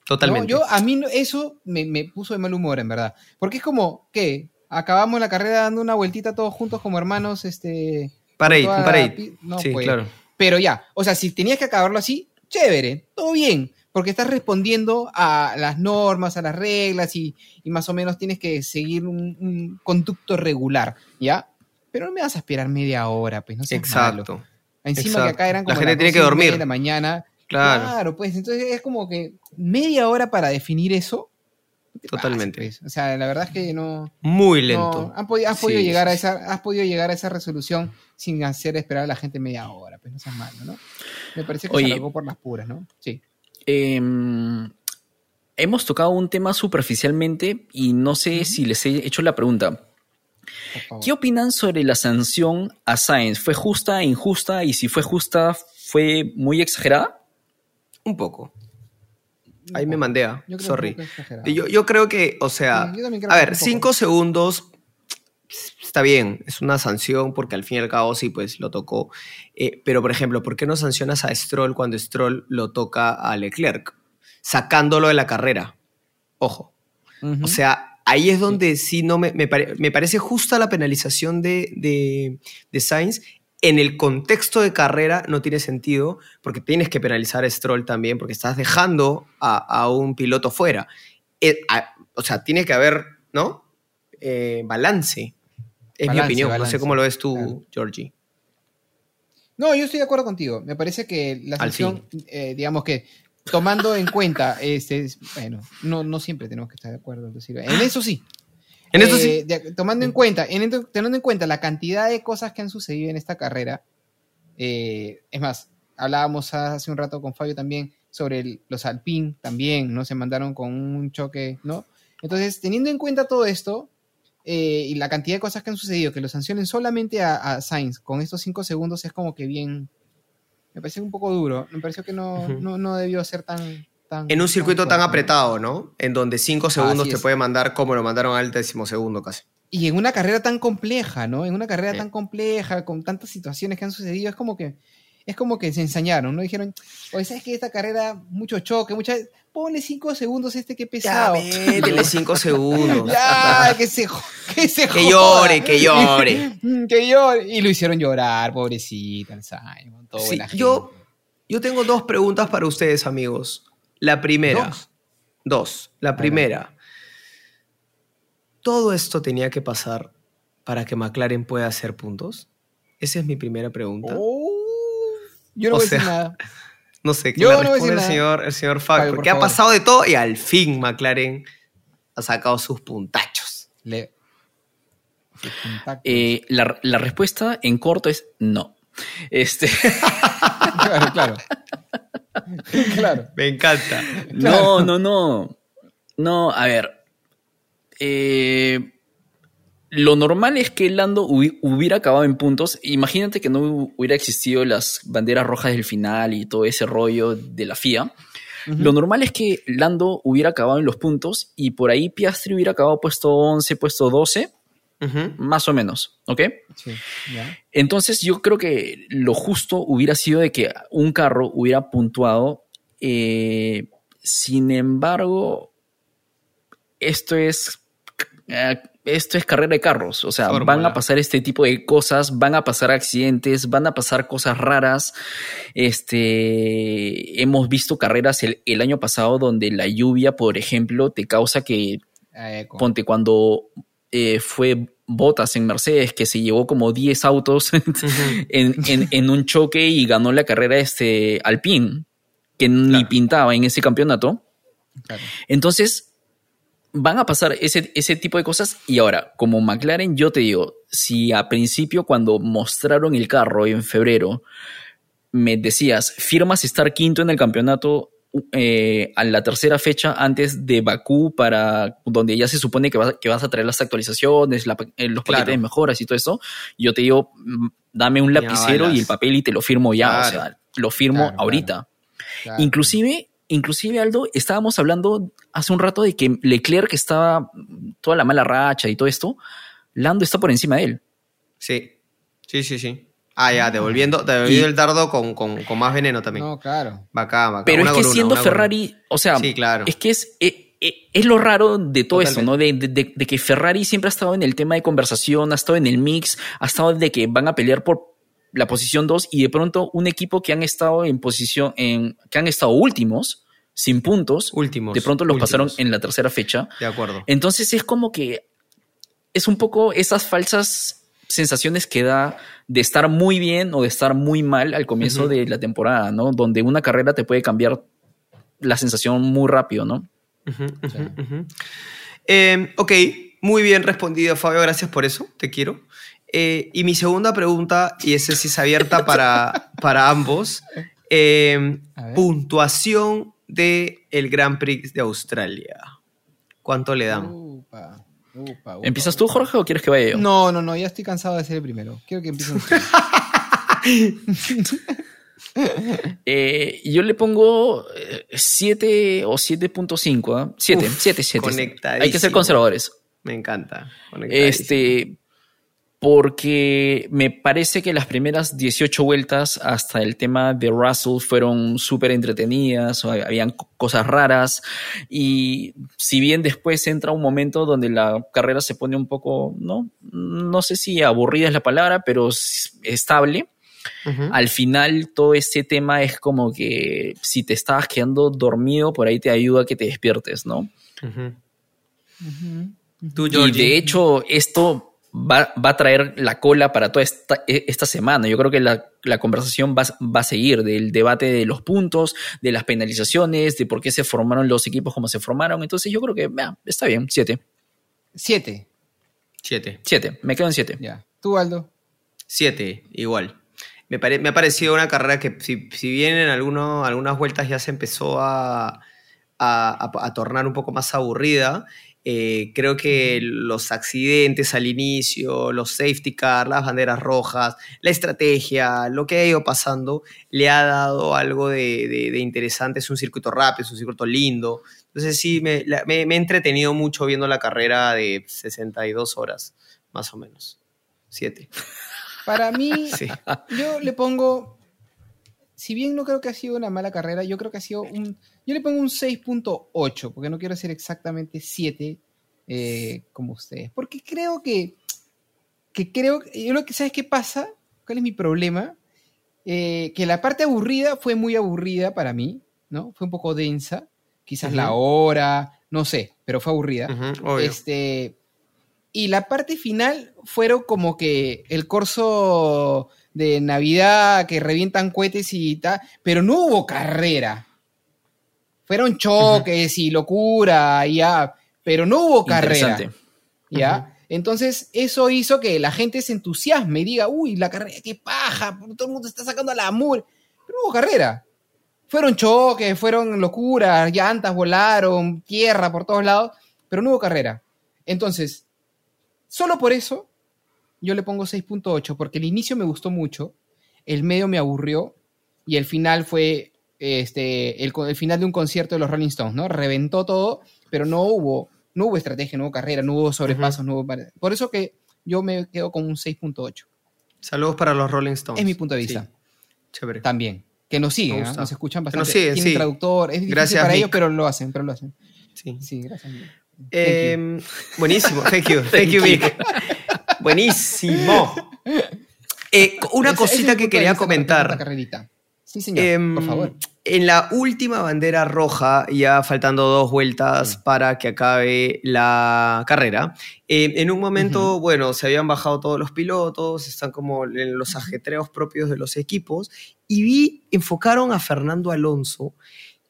Totalmente. No, yo, a mí eso me, me, puso de mal humor, en verdad. Porque es como, ¿qué? Acabamos la carrera dando una vueltita todos juntos como hermanos, este... Para ir, para ir. No, sí, pues. claro. Pero ya, o sea, si tenías que acabarlo así, chévere, todo bien. Porque estás respondiendo a las normas, a las reglas y, y más o menos tienes que seguir un, un, conducto regular, ¿ya? Pero no me vas a esperar media hora, pues no sé. Exacto. Malo. Encima Exacto. que acá eran como la gente tiene que dormir de la mañana. Claro. claro. pues entonces es como que media hora para definir eso. Totalmente. Pasa, pues? O sea, la verdad es que no. Muy lento. No, has, podido, has sí, podido llegar sí. a esa, has podido llegar a esa resolución sin hacer esperar a la gente media hora, pues no seas malo, ¿no? Me parece que Oye, se por las puras, ¿no? Sí. Eh, hemos tocado un tema superficialmente y no sé uh -huh. si les he hecho la pregunta. ¿Qué opinan sobre la sanción a Sainz? ¿Fue justa, injusta? Y si fue justa, ¿fue muy exagerada? Un poco. Ahí me mandea, yo sorry. Yo, yo, creo que, o sea, sí, a ver, cinco segundos está bien, es una sanción porque al fin y al cabo sí, pues lo tocó. Eh, pero, por ejemplo, ¿por qué no sancionas a Stroll cuando Stroll lo toca a Leclerc? Sacándolo de la carrera. Ojo. Uh -huh. O sea, ahí es donde sí, sí no me, me, pare, me, parece justa la penalización de, de, de, Sainz. En el contexto de carrera no tiene sentido porque tienes que penalizar a Stroll también porque estás dejando a, a un piloto fuera. Eh, a, o sea, tiene que haber, ¿no? Eh, balance. Es balance, mi opinión. Balance. No sé cómo lo ves tú, claro. Georgie. No, yo estoy de acuerdo contigo. Me parece que la sanción, eh, digamos que tomando en cuenta, este, bueno, no, no siempre tenemos que estar de acuerdo, en eso sí. En eso sí. Eh, de, tomando en cuenta, en, teniendo en cuenta la cantidad de cosas que han sucedido en esta carrera, eh, es más, hablábamos hace un rato con Fabio también sobre el, los Alpine también, ¿no? Se mandaron con un choque, ¿no? Entonces, teniendo en cuenta todo esto eh, y la cantidad de cosas que han sucedido, que lo sancionen solamente a, a Sainz con estos cinco segundos es como que bien, me parece un poco duro. Me pareció que no, uh -huh. no, no, debió ser tan, tan. En un circuito tan, tan apretado, ¿no? En donde cinco segundos te puede mandar como lo mandaron al décimo segundo casi. Y en una carrera tan compleja, ¿no? En una carrera sí. tan compleja, con tantas situaciones que han sucedido, es como que. Es como que se ensañaron, ¿no? Dijeron, oye, ¿sabes que esta carrera, mucho choque, mucha. Ponle cinco segundos este que pesado. Métele cinco segundos. ya, que se, que se Que llore, que llore. que llore. Y lo hicieron llorar, pobrecita, el Simon. Sí, yo, yo tengo dos preguntas para ustedes, amigos. La primera. Dos. dos. La primera. ¿Todo esto tenía que pasar para que McLaren pueda hacer puntos? Esa es mi primera pregunta. Oh, yo no O voy a decir nada. No sé, ¿qué Yo le no voy a responde decir el señor, el señor Fabio? Fabio, por Porque ha favor. pasado de todo y al fin McLaren ha sacado sus puntachos. Le- sus. Eh, la, la respuesta en corto es no. Este, claro, claro. claro. Me encanta. no, no, no. No, a ver. Eh, lo normal es que Lando hubi- hubiera acabado en puntos. Imagínate que no hubiera existido las banderas rojas del final y todo ese rollo de la FIA. Lo normal es que Lando hubiera acabado en los puntos y por ahí Piastri hubiera acabado puesto 11, puesto 12, Más o menos, ¿ok? Sí. Entonces yo creo que lo justo hubiera sido de que un carro hubiera puntuado. eh, sin embargo, esto es, eh, esto es carrera de carros. O sea, Fórmula. van a pasar este tipo de cosas, van a pasar accidentes, van a pasar cosas raras. Este, hemos visto carreras el, el año pasado donde la lluvia, por ejemplo, te causa que Ah. Ponte cuando eh, fue Botas en Mercedes, que se llevó como 10 autos en, en- en un choque y ganó la carrera este Alpine, que ni pintaba en ese campeonato. Claro. Entonces, van a pasar ese, ese tipo de cosas. Y ahora, como McLaren, yo te digo, si a principio, cuando mostraron el carro en febrero, me decías, firmas estar quinto en el campeonato eh, a la tercera fecha antes de Bakú, para donde ya se supone que vas, que vas a traer las actualizaciones, la eh, los Claro. paquetes de mejoras y todo eso, yo te digo, mm, dame un lapicero y el papel y te lo firmo ya. Claro. O sea, lo firmo Claro, ahorita. Inclusive, inclusive Aldo, estábamos hablando hace un rato de que Leclerc estaba toda la mala racha y todo esto. Lando está por encima de él. Sí, sí, sí, sí. Ah, ya, devolviendo, devolviendo el dardo con, con- con más veneno también. No, claro. Bacán, bacán. Pero Una es que siendo. Ferrari, o sea, Sí, claro. es que es, eh, eh, es lo raro de todo esto, ¿no? De, de- de que Ferrari siempre ha estado en el tema de conversación, ha estado en el mix, ha estado de que van a pelear por la posición 2 y de pronto un equipo que han estado en posición, en, que han estado últimos, sin puntos, Últimos. de pronto los últimos. pasaron en la tercera fecha. De acuerdo. Entonces es como que es un poco esas falsas sensaciones que da de estar muy bien o de estar muy mal al comienzo de la temporada, ¿no? Donde una carrera te puede cambiar la sensación muy rápido, ¿no? Eh, ok, muy bien respondido, Fabio. Gracias por eso. Te quiero. Eh, y mi segunda pregunta, y esa sí es abierta para, para ambos. eh, ver. puntuación del el Grand Prix de Australia. ¿Cuánto le dan? Upa, upa, upa, ¿Empiezas tú, Jorge, o quieres que vaya yo? No, no, no, ya estoy cansado de ser el primero. Quiero que empiecen ustedes. Eh, yo le pongo 7 o 7.5. 7, Uf, 7, 7. Hay que ser conservadores. Me encanta. Este, porque me parece que las primeras 18 vueltas hasta el tema de Russell fueron súper entretenidas, habían co- cosas raras, y si bien después entra un momento donde la carrera se pone un poco, no, no sé si aburrida es la palabra, pero estable, al final todo este tema es como que si te estabas quedando dormido, por ahí te ayuda a que te despiertes, ¿no? Tú, Y de hecho, esto va, va a traer la cola para toda esta, e- esta semana. Yo creo que la, la conversación va, va a seguir del debate de los puntos, de las penalizaciones, de por qué se formaron los equipos como se formaron. Entonces yo creo que ah, está bien, siete. Siete. Siete. Siete, me quedo en siete. Ya. Tú, Aldo. Siete, igual. Me, pare- me ha parecido una carrera que, si, si bien en alguno- algunas vueltas ya se empezó a, a, a- a tornar un poco más aburrida, eh, creo que los accidentes al inicio, los safety car, las banderas rojas, la estrategia, lo que ha ido pasando, le ha dado algo de, de- de interesante. Es un circuito rápido, es un circuito lindo. Entonces sí, me, me- me he entretenido mucho viendo la carrera de 62 horas, más o menos. Siete. Para mí, Sí. yo le pongo. Si bien no creo que ha sido una mala carrera, yo creo que ha sido un. Yo le pongo un 6.8, porque no quiero ser exactamente 7 eh, como ustedes. Porque creo que. Que creo. Yo lo que. ¿Sabes qué pasa? ¿Cuál es mi problema? Eh, que la parte aburrida fue muy aburrida para mí, ¿no? Fue un poco densa. Quizás la hora, no sé, pero fue aburrida. Este, Y la parte final fueron como que el corso de Navidad que revientan cohetes y tal, pero no hubo carrera. Fueron choques y locura, ya, pero no hubo carrera. ¿Ya? Entonces, eso hizo que la gente se entusiasme y diga, uy, la carrera, qué paja, todo el mundo está sacando la amor. Pero no hubo carrera. Fueron choques, fueron locuras, llantas volaron, tierra por todos lados, pero no hubo carrera. Entonces, solo por eso, yo le pongo 6.8, porque el inicio me gustó mucho, el medio me aburrió y el final fue este, el, final de un concierto de los Rolling Stones, ¿no? Reventó todo, pero no hubo, no hubo estrategia, no hubo carrera, no hubo sobrepasos, no hubo... Por eso que yo me quedo con un 6.8. Saludos para los Rolling Stones. Es mi punto de vista. Chévere. También. Que nos siguen, ¿ah? nos escuchan bastante. nos siguen, Tienen traductor, es difícil gracias, para ellos, pero lo hacen, pero lo hacen. Sí. Sí, gracias. Eh, buenísimo, thank you, thank you, Vic. Buenísimo. Eh, una cosita que quería comentar. carrerita. Sí, señor, Em, por favor. En la última bandera roja, ya faltando dos vueltas para que acabe la carrera, eh, en un momento, bueno, se habían bajado todos los pilotos, están como en los ajetreos propios de los equipos, y vi, enfocaron a Fernando Alonso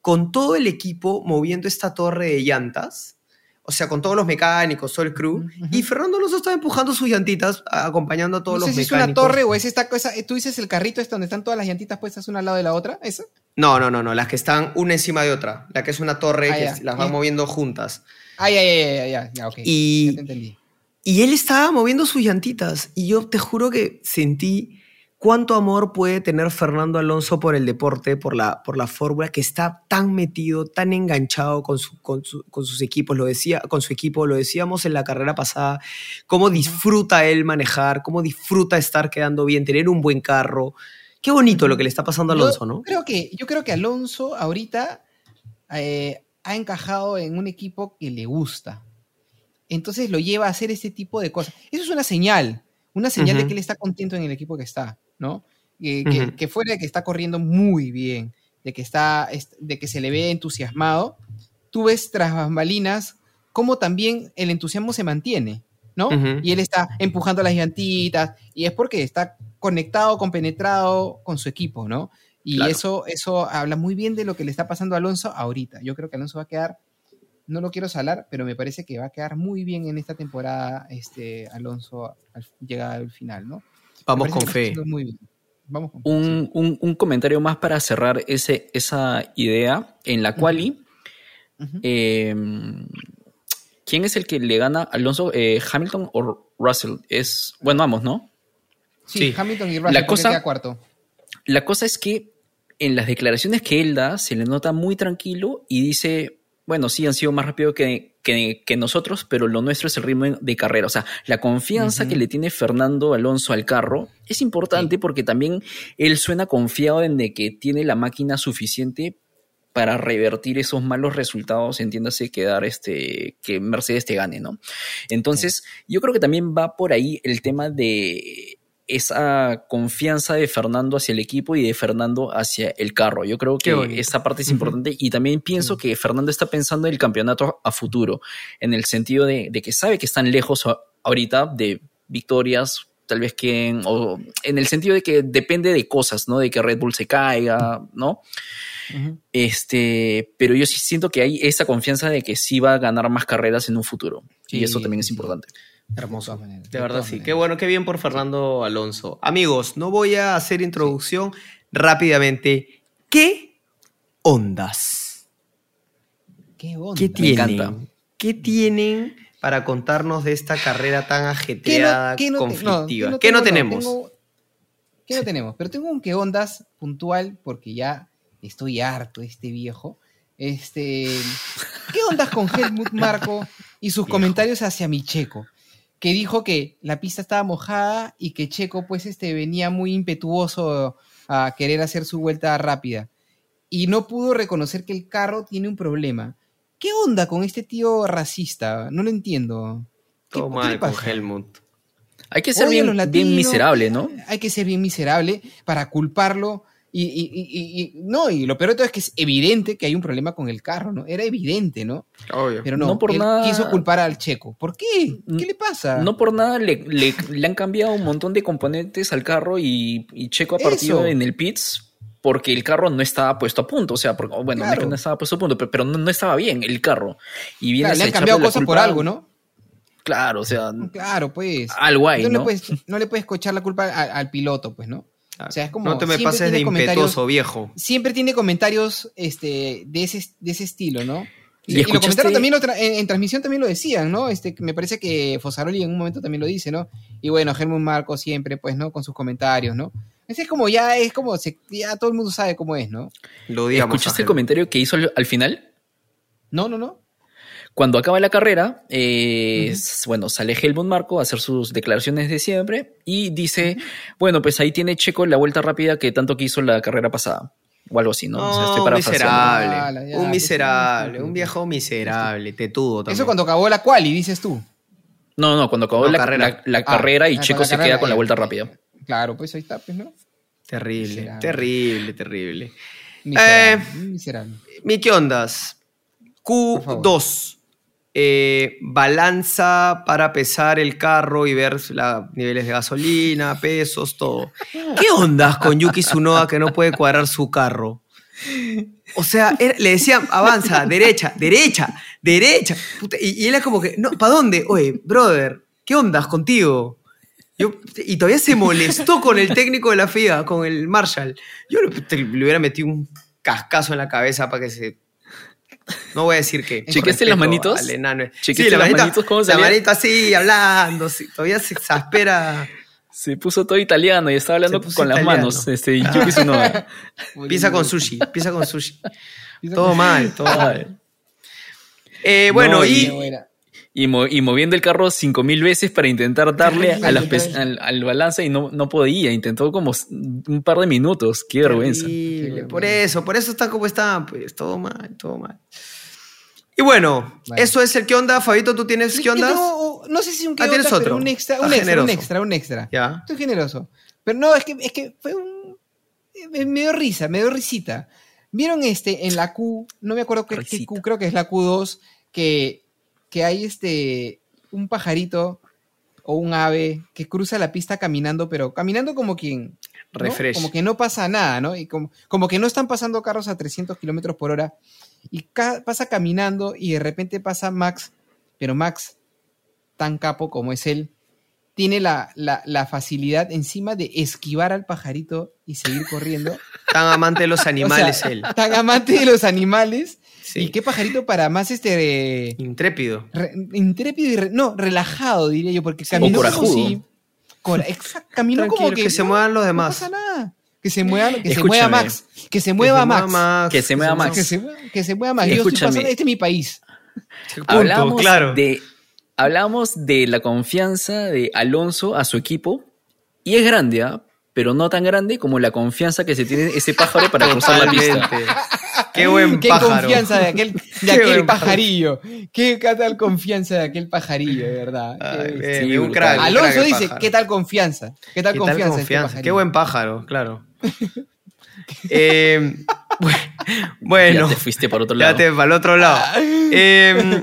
con todo el equipo moviendo esta torre de llantas, o sea, con todos los mecánicos, todo el crew, Ujú. y Fernando Alonso estaba empujando sus llantitas, acompañando a todos no sé los si es mecánicos. una torre o es esta cosa. Tú dices el carrito este donde están todas las llantitas puestas una al lado de la otra. ¿Esa? No, no, no, no, las que están una encima de otra, la que es una torre Ah, que ya. las van Y- moviendo juntas. Ah, ya, ya, ya, ya, ya, ok. Y- Ya te entendí. Y él estaba moviendo sus llantitas y yo te juro que sentí cuánto amor puede tener Fernando Alonso por el deporte, por la, por la fórmula, que está tan metido, tan enganchado con, su- con, su- con sus equipos, lo decía, con su equipo, lo decíamos en la carrera pasada, cómo disfruta él manejar, cómo disfruta estar quedando bien, tener un buen carro. Qué bonito lo que le está pasando a Yo Alonso, ¿no? Creo que, yo creo que Alonso ahorita eh, ha encajado en un equipo que le gusta. Entonces lo lleva a hacer este tipo de cosas. Eso es una señal, una señal de que él está contento en el equipo que está, ¿no? Eh, que, Ujú. que fuera de que está corriendo muy bien, de que, está, es- de que se le ve entusiasmado, tú ves tras bambalinas cómo también el entusiasmo se mantiene, ¿no? Y él está empujando las llantitas y es porque está conectado, compenetrado con su equipo, ¿no? Y Claro. eso, eso habla muy bien de lo que le está pasando a Alonso ahorita. Yo creo que Alonso va a quedar, no lo quiero salar, pero me parece que va a quedar muy bien en esta temporada este Alonso al, llega al final, ¿no? Vamos con fe. haciendo Muy bien. Vamos con Un, un- un comentario más para cerrar ese, esa idea. En la. Ujú. eh, ¿quién es el que le gana a Alonso? Eh, ¿Hamilton o Russell? Es, bueno, vamos, ¿no? sí, sí. Hamilton y Russell, La cosa- cuarto. La cosa es que en las declaraciones que él da se le nota muy tranquilo y dice, bueno, sí, han sido más rápido que, que- que nosotros, pero lo nuestro es el ritmo de carrera. O sea, la confianza que le tiene Fernando Alonso al carro es importante porque también él suena confiado en de que tiene la máquina suficiente para revertir esos malos resultados, entiéndase que dar este, que Mercedes te gane, ¿no? Entonces, yo creo que también va por ahí el tema de esa confianza de Fernando hacia el equipo y de Fernando hacia el carro. Yo creo que esa parte es importante y también pienso que Fernando está pensando en el campeonato a futuro, en el sentido de, de que sabe que están lejos ahorita de victorias, tal vez que, o en el sentido de que depende de cosas, ¿no? De que Red Bull se caiga, ¿no? Este, pero yo sí siento que hay esa confianza de que sí va a ganar más carreras en un futuro. y eso también es sí. Hermoso. De De de verdad, sí. Qué bueno, qué bien por Fernando Alonso. Amigos, no voy a hacer introducción rápidamente. ¿Qué ondas? ¿Qué onda? ¿Qué tienen? encanta. ¿Qué tienen para contarnos de esta carrera tan ajetreada, ¿Qué no- qué no te- no, conflictiva? no ¿Qué no tenemos? tengo- ¿Qué no tenemos? Pero tengo un que ondas puntual porque ya estoy harto de este viejo. Este, ¿Qué ondas con Helmut Marco y sus Viejo. comentarios hacia mi Checo? Que dijo que la pista estaba mojada y que Checo pues este, venía muy impetuoso a querer hacer su vuelta rápida. Y no pudo reconocer que el carro tiene un problema. ¿Qué onda con este tío racista? No lo entiendo. ¿Qué- Todo qué mal le con pasa? Helmut. Hay que ser bien, miserable, ¿no? Hay que ser bien miserable para culparlo Y, y- y- y- no, y lo peor de todo es que es evidente que hay un problema con el carro, ¿no? Era evidente, ¿no? Obvio. Pero no, No por él nada- quiso culpar al checo. ¿Por qué? ¿Qué le pasa? No por nada le, le- le han cambiado un montón de componentes al carro y, y Checo ha partido Eso. en el pits porque el carro no estaba puesto a punto. O sea, porque- bueno, no Claro. estaba puesto a punto, pero, pero no, no estaba bien el carro. Y viene Claro, le han cambiado cosas por algo, ¿no? Claro, o sea, Claro, pues. algo hay, no, ¿no? Le puedes, no le puedes cochar la culpa al piloto, pues, ¿no? O sea, es como. no te me siempre pases de tiene comentarios- impetuoso, viejo. Siempre tiene comentarios este, de, ese, de ese estilo, ¿no? ¿Y Y, y lo comentaron también lo tra- en, en transmisión también lo decían, ¿no? Este, me parece que Fosaroli en un momento también lo dice, ¿no? Y bueno, Germán Marco siempre, pues, ¿no? Con sus comentarios, ¿no? Ese es como ya, es como, se- ya todo el mundo sabe cómo es, ¿no? Lo digamos. ¿escuchaste el comentario que hizo al, al final? No, no, no. Cuando acaba la carrera, eh, bueno, sale Helmut Marco a hacer sus declaraciones de siempre y dice, bueno, pues ahí tiene Checo la vuelta rápida que tanto quiso la carrera pasada. O algo así, ¿no? No, O sea, estoy un miserable. Ya, un miserable. Un viejo miserable. Tetudo también. Eso cuando acabó la quali, dices tú. No, no, cuando acabó No, la carrera. la- la Ah, carrera y ah, Checo se carrera, queda con la vuelta rápida. Claro, pues ahí está, pues, ¿no? Terrible, Miserable. terrible, terrible. Miserable. miserable. Mi, ¿qué ondas? Por favor. Q2. Eh, balanza para pesar el carro y ver los niveles de gasolina, pesos, todo. ¿Qué ondas con Yuki Tsunoda que no puede cuadrar su carro? O sea, era- le decían, avanza, derecha, derecha, derecha. Puta, y, y él es como que, no, ¿para dónde? Oye, brother, ¿qué ondas contigo? Yo, y todavía se molestó con el técnico de la FIA, con el Marshall. Yo le, le hubiera metido un cascazo en la cabeza para que se. No voy a decir que. ¿Chequeaste las manitos? al enano. ¿Chequeaste la las manita- manitos? ¿Cómo La salía? manito así, hablando. sí, todavía se exaspera. Se puso todo italiano y estaba hablando con las manos. Este, Yuki Tsunoda. Piensa con sushi, piensa con sushi. Todo mal, todo mal. Eh, bueno, No, y. Y, mo- y moviendo el carro cinco mil veces para intentar darle a las al, al balanza y no, no podía. Intentó como un par de minutos. Qué vergüenza. Terrible, Por eso, por eso está como está, pues todo mal, todo mal. Y bueno, Vale. eso es el qué onda. Fabito, ¿tú tienes qué onda? tengo- no sé si un qué Ah, ¿tienes onda, otro? pero un extra, Ah, un extra, un extra, un extra. Ya. Estoy generoso. Pero no, es que, es que fue un. Me, me dio risa, me dio risita. ¿Vieron este en la Q? No me acuerdo qué, qué. Q, creo que es la Q2, que, que hay este. Un pajarito o un ave que cruza la pista caminando, pero caminando como quien. ¿no? Como que no pasa nada, ¿no? Y como, como que no están pasando carros a 300 kilómetros por hora. Y ca- pasa caminando y de repente pasa Max, pero Max, tan capo como es él, tiene la, la- la facilidad encima de esquivar al pajarito y seguir corriendo. Tan amante de los animales O sea, él. Tan amante de los animales. Sí. Y qué pajarito para más este Intrépido. re- intrépido y re- no, relajado, diría yo, porque caminó como corajudo. si. cora- exacto, caminó como que. que se no, muevan los no demás. pasa nada. Que se mueva, que se mueva Max. Que se mueva Max. Que se mueva Max. Que se, mueva- que se mueva Max. Yo estoy pasando- este es mi país. Punto, Hablamos claro. de, hablamos de la confianza de Alonso a su equipo. Y es grande, ¿ah? pero no tan grande como la confianza que se tiene ese pájaro para cruzar la pista. Qué buen Qué pájaro. confianza de aquel, de Qué aquel pajarillo. Qué tal confianza de aquel pajarillo, de verdad. Ay, bien, sí, un crack, Alonso dice, pájaro. ¿qué tal confianza? ¿Qué tal ¿Qué tal confianza? este confianza? pajarillo? Qué buen pájaro, claro. Eh, bu- bueno, Ya te fuiste para otro ya lado. te para el otro lado. Eh,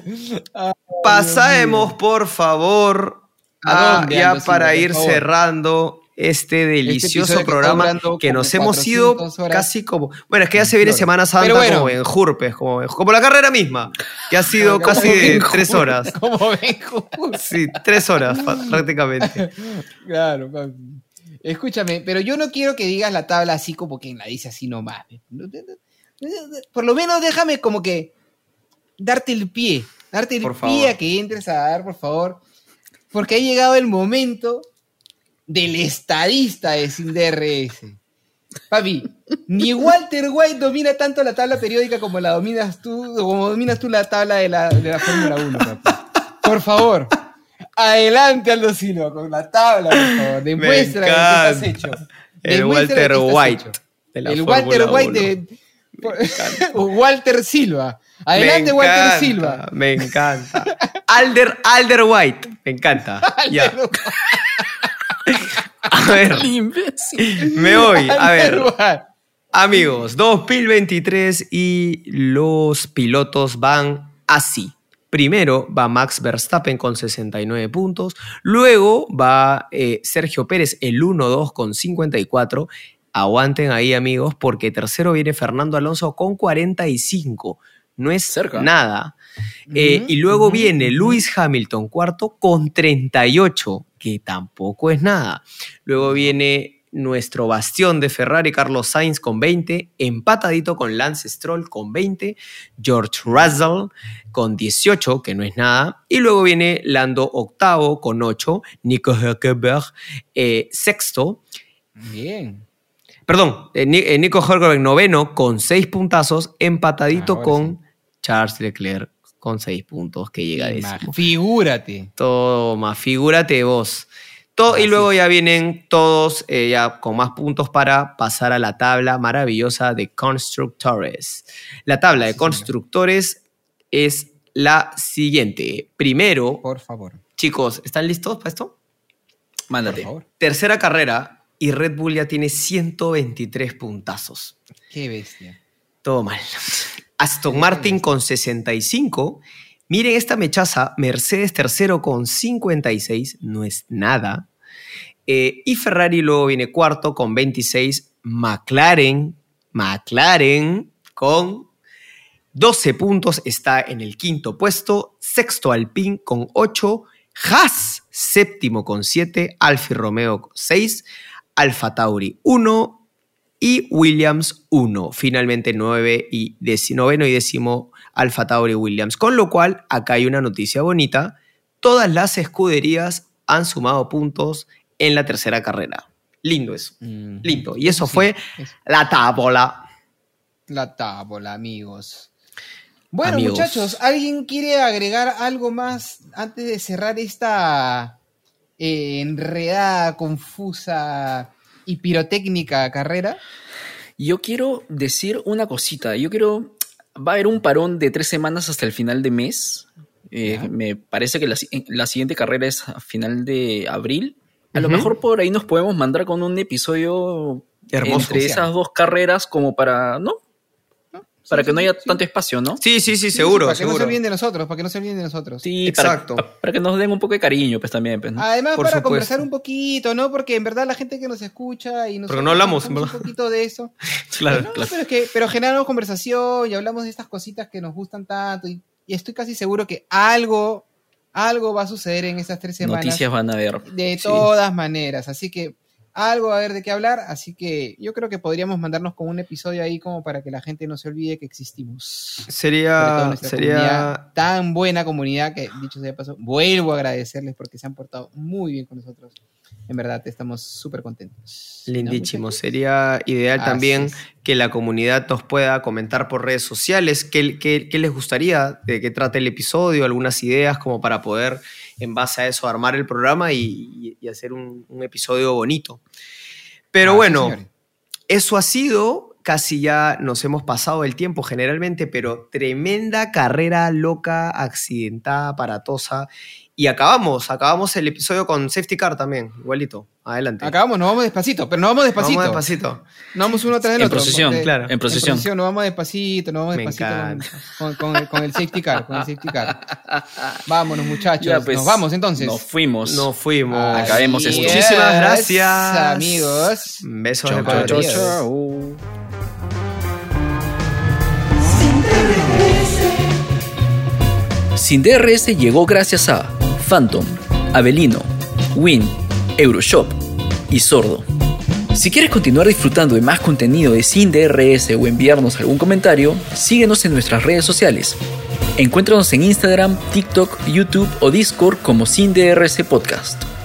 pasemos, por favor, ¿A a- dónde, ya Aldo para ir favor? cerrando este delicioso que está programa que nos hemos ido 400 horas. casi como... Bueno, es que ya se viene. Semana Santa bueno. como en Jurpes, como, como la carrera misma, que ha sido casi de tres horas. Como. Sí, tres horas prácticamente. Claro, papi. Escúchame, pero yo no quiero que digas la tabla así como quien la dice así nomás. Por lo menos déjame como que darte el pie, darte el Por pie favor. a que entres a dar, por favor. Porque ha llegado el momento del estadista de Sin DRS. Papi, ni Walter White domina tanto la tabla periódica como la dominas tú, como dominas tú la tabla de la, de la Fórmula 1, papi. Por favor, adelante Aldo Silva con la tabla, por favor. Demuestra lo que estás hecho. El Walter White. hecho. de la El Walter White 1. de Walter Silva. Adelante, Walter Silva. Me encanta. Alder, Alder White. Me encanta. Ya. A ver, El imbécil. me voy. A ver. Amigos, 2023 y los pilotos van así. Primero va Max Verstappen con 69 puntos, luego va eh, Sergio Pérez el 1-2 con 54. Aguanten ahí amigos porque tercero viene Fernando Alonso con 45. No es Cerca. nada. Eh, y luego viene. Lewis Hamilton cuarto con 38, que tampoco es nada. Luego viene nuestro bastión de Ferrari, Carlos Sainz, con 20, empatadito con Lance Stroll con 20, George Russell con 18, que no es nada, y luego viene Lando octavo con 8, Nico Hülkenberg eh, sexto, Bien. perdón, eh, eh, Nico Hülkenberg noveno con 6 puntazos, empatadito con Charles Leclerc con 6 puntos, que llega a décimo. Figúrate. Toma, figúrate vos. To- y luego ya vienen todos eh, ya con más puntos para pasar a la tabla maravillosa de constructores. La tabla de Sí, señor. constructores es la siguiente. Primero, Por favor. chicos, ¿están listos para esto? Por Mándate. favor. Tercera carrera y Red Bull ya tiene 123 puntazos. Qué bestia. Todo mal. Aston Martin con 65. Miren esta mechaza, Mercedes tercero con 56, no es nada. Eh, y Ferrari luego viene cuarto con 26. McLaren, McLaren con 12 puntos está en el quinto puesto. Sexto Alpine con 8. Haas séptimo con 7. Alfa Romeo con 6. Alfa Tauri 1 y Williams 1. Finalmente 9 y noveno y décimo Alfa Tauri Williams. Con lo cual, acá hay una noticia bonita. Todas las escuderías han sumado puntos en la tercera carrera. Lindo eso. Mm. Lindo. Y eso sí, fue es la tábola. la tábola, amigos. Bueno, Amigos. muchachos, ¿alguien quiere agregar algo más antes de cerrar esta eh, enredada, confusa y pirotécnica carrera? Yo quiero decir una cosita. Yo quiero. Va a haber un parón de tres semanas hasta el final de mes. Eh, me parece que la, si- la siguiente carrera es a final de abril. A lo mejor por ahí nos podemos mandar con un episodio Hermoso. entre esas dos carreras como para, ¿no? Para Sí, que no haya sí. tante espacio, ¿no? Sí, sí, sí, Sí, seguro, Para que no se olviden de nosotros, para que no se olviden de nosotros. Sí, para- Exacto. pa- Para, que nos den un poco de cariño, pues también. Pues, ¿no? Además, Por para supuesto. conversar un poquito, ¿no? Porque en verdad la gente que nos escucha y nosotros no hablamos, un poquito de eso. Claro, No, claro. pero es que pero generamos conversación y hablamos de estas cositas que nos gustan tanto y, y estoy casi seguro que algo algo va a suceder en estas tres semanas Noticias van a haber. de Sí. todas maneras, así que algo va a haber de qué hablar, así que yo creo que podríamos mandarnos con un episodio ahí como para que la gente no se olvide que existimos. Sería, sería, tan buena comunidad que, dicho sea de paso, vuelvo a agradecerles porque se han portado muy bien con nosotros. En verdad, estamos súper contentos. ¿No, lindísimo. Sería ideal Así también es. que la comunidad nos pueda comentar por redes sociales qué, qué- qué les gustaría de qué trate el episodio, algunas ideas como para poder en base a eso armar el programa y, hacer un, un episodio bonito. Pero Ah, bueno, señores. eso ha sido, casi ya nos hemos pasado el tiempo generalmente, pero tremenda carrera loca, accidentada, aparatosa. Y acabamos, acabamos el episodio con Safety Car también, igualito. Adelante. Acabamos, nos vamos despacito, pero nos vamos despacito. Vamos despacito. Nos vamos uno tras del En otro. procesión, porque- claro. En procesión. nos vamos despacito, nos vamos Me despacito con, encanta. con- con el, con el safety car, con el safety car. Vámonos, muchachos. Ya, pues, nos vamos entonces. Nos fuimos. Nos fuimos. Así acabemos esto. es, Muchísimas gracias. amigos. Besos Chau, de chau, chau. Sin DRS llegó gracias a Phantom, Avelino, Win, Euroshop y Sordo. Si quieres continuar disfrutando de más contenido de Sin DRS o enviarnos algún comentario, síguenos en nuestras redes sociales. Encuéntranos en Instagram, TikTok, YouTube o Discord como Sin DRS Podcast.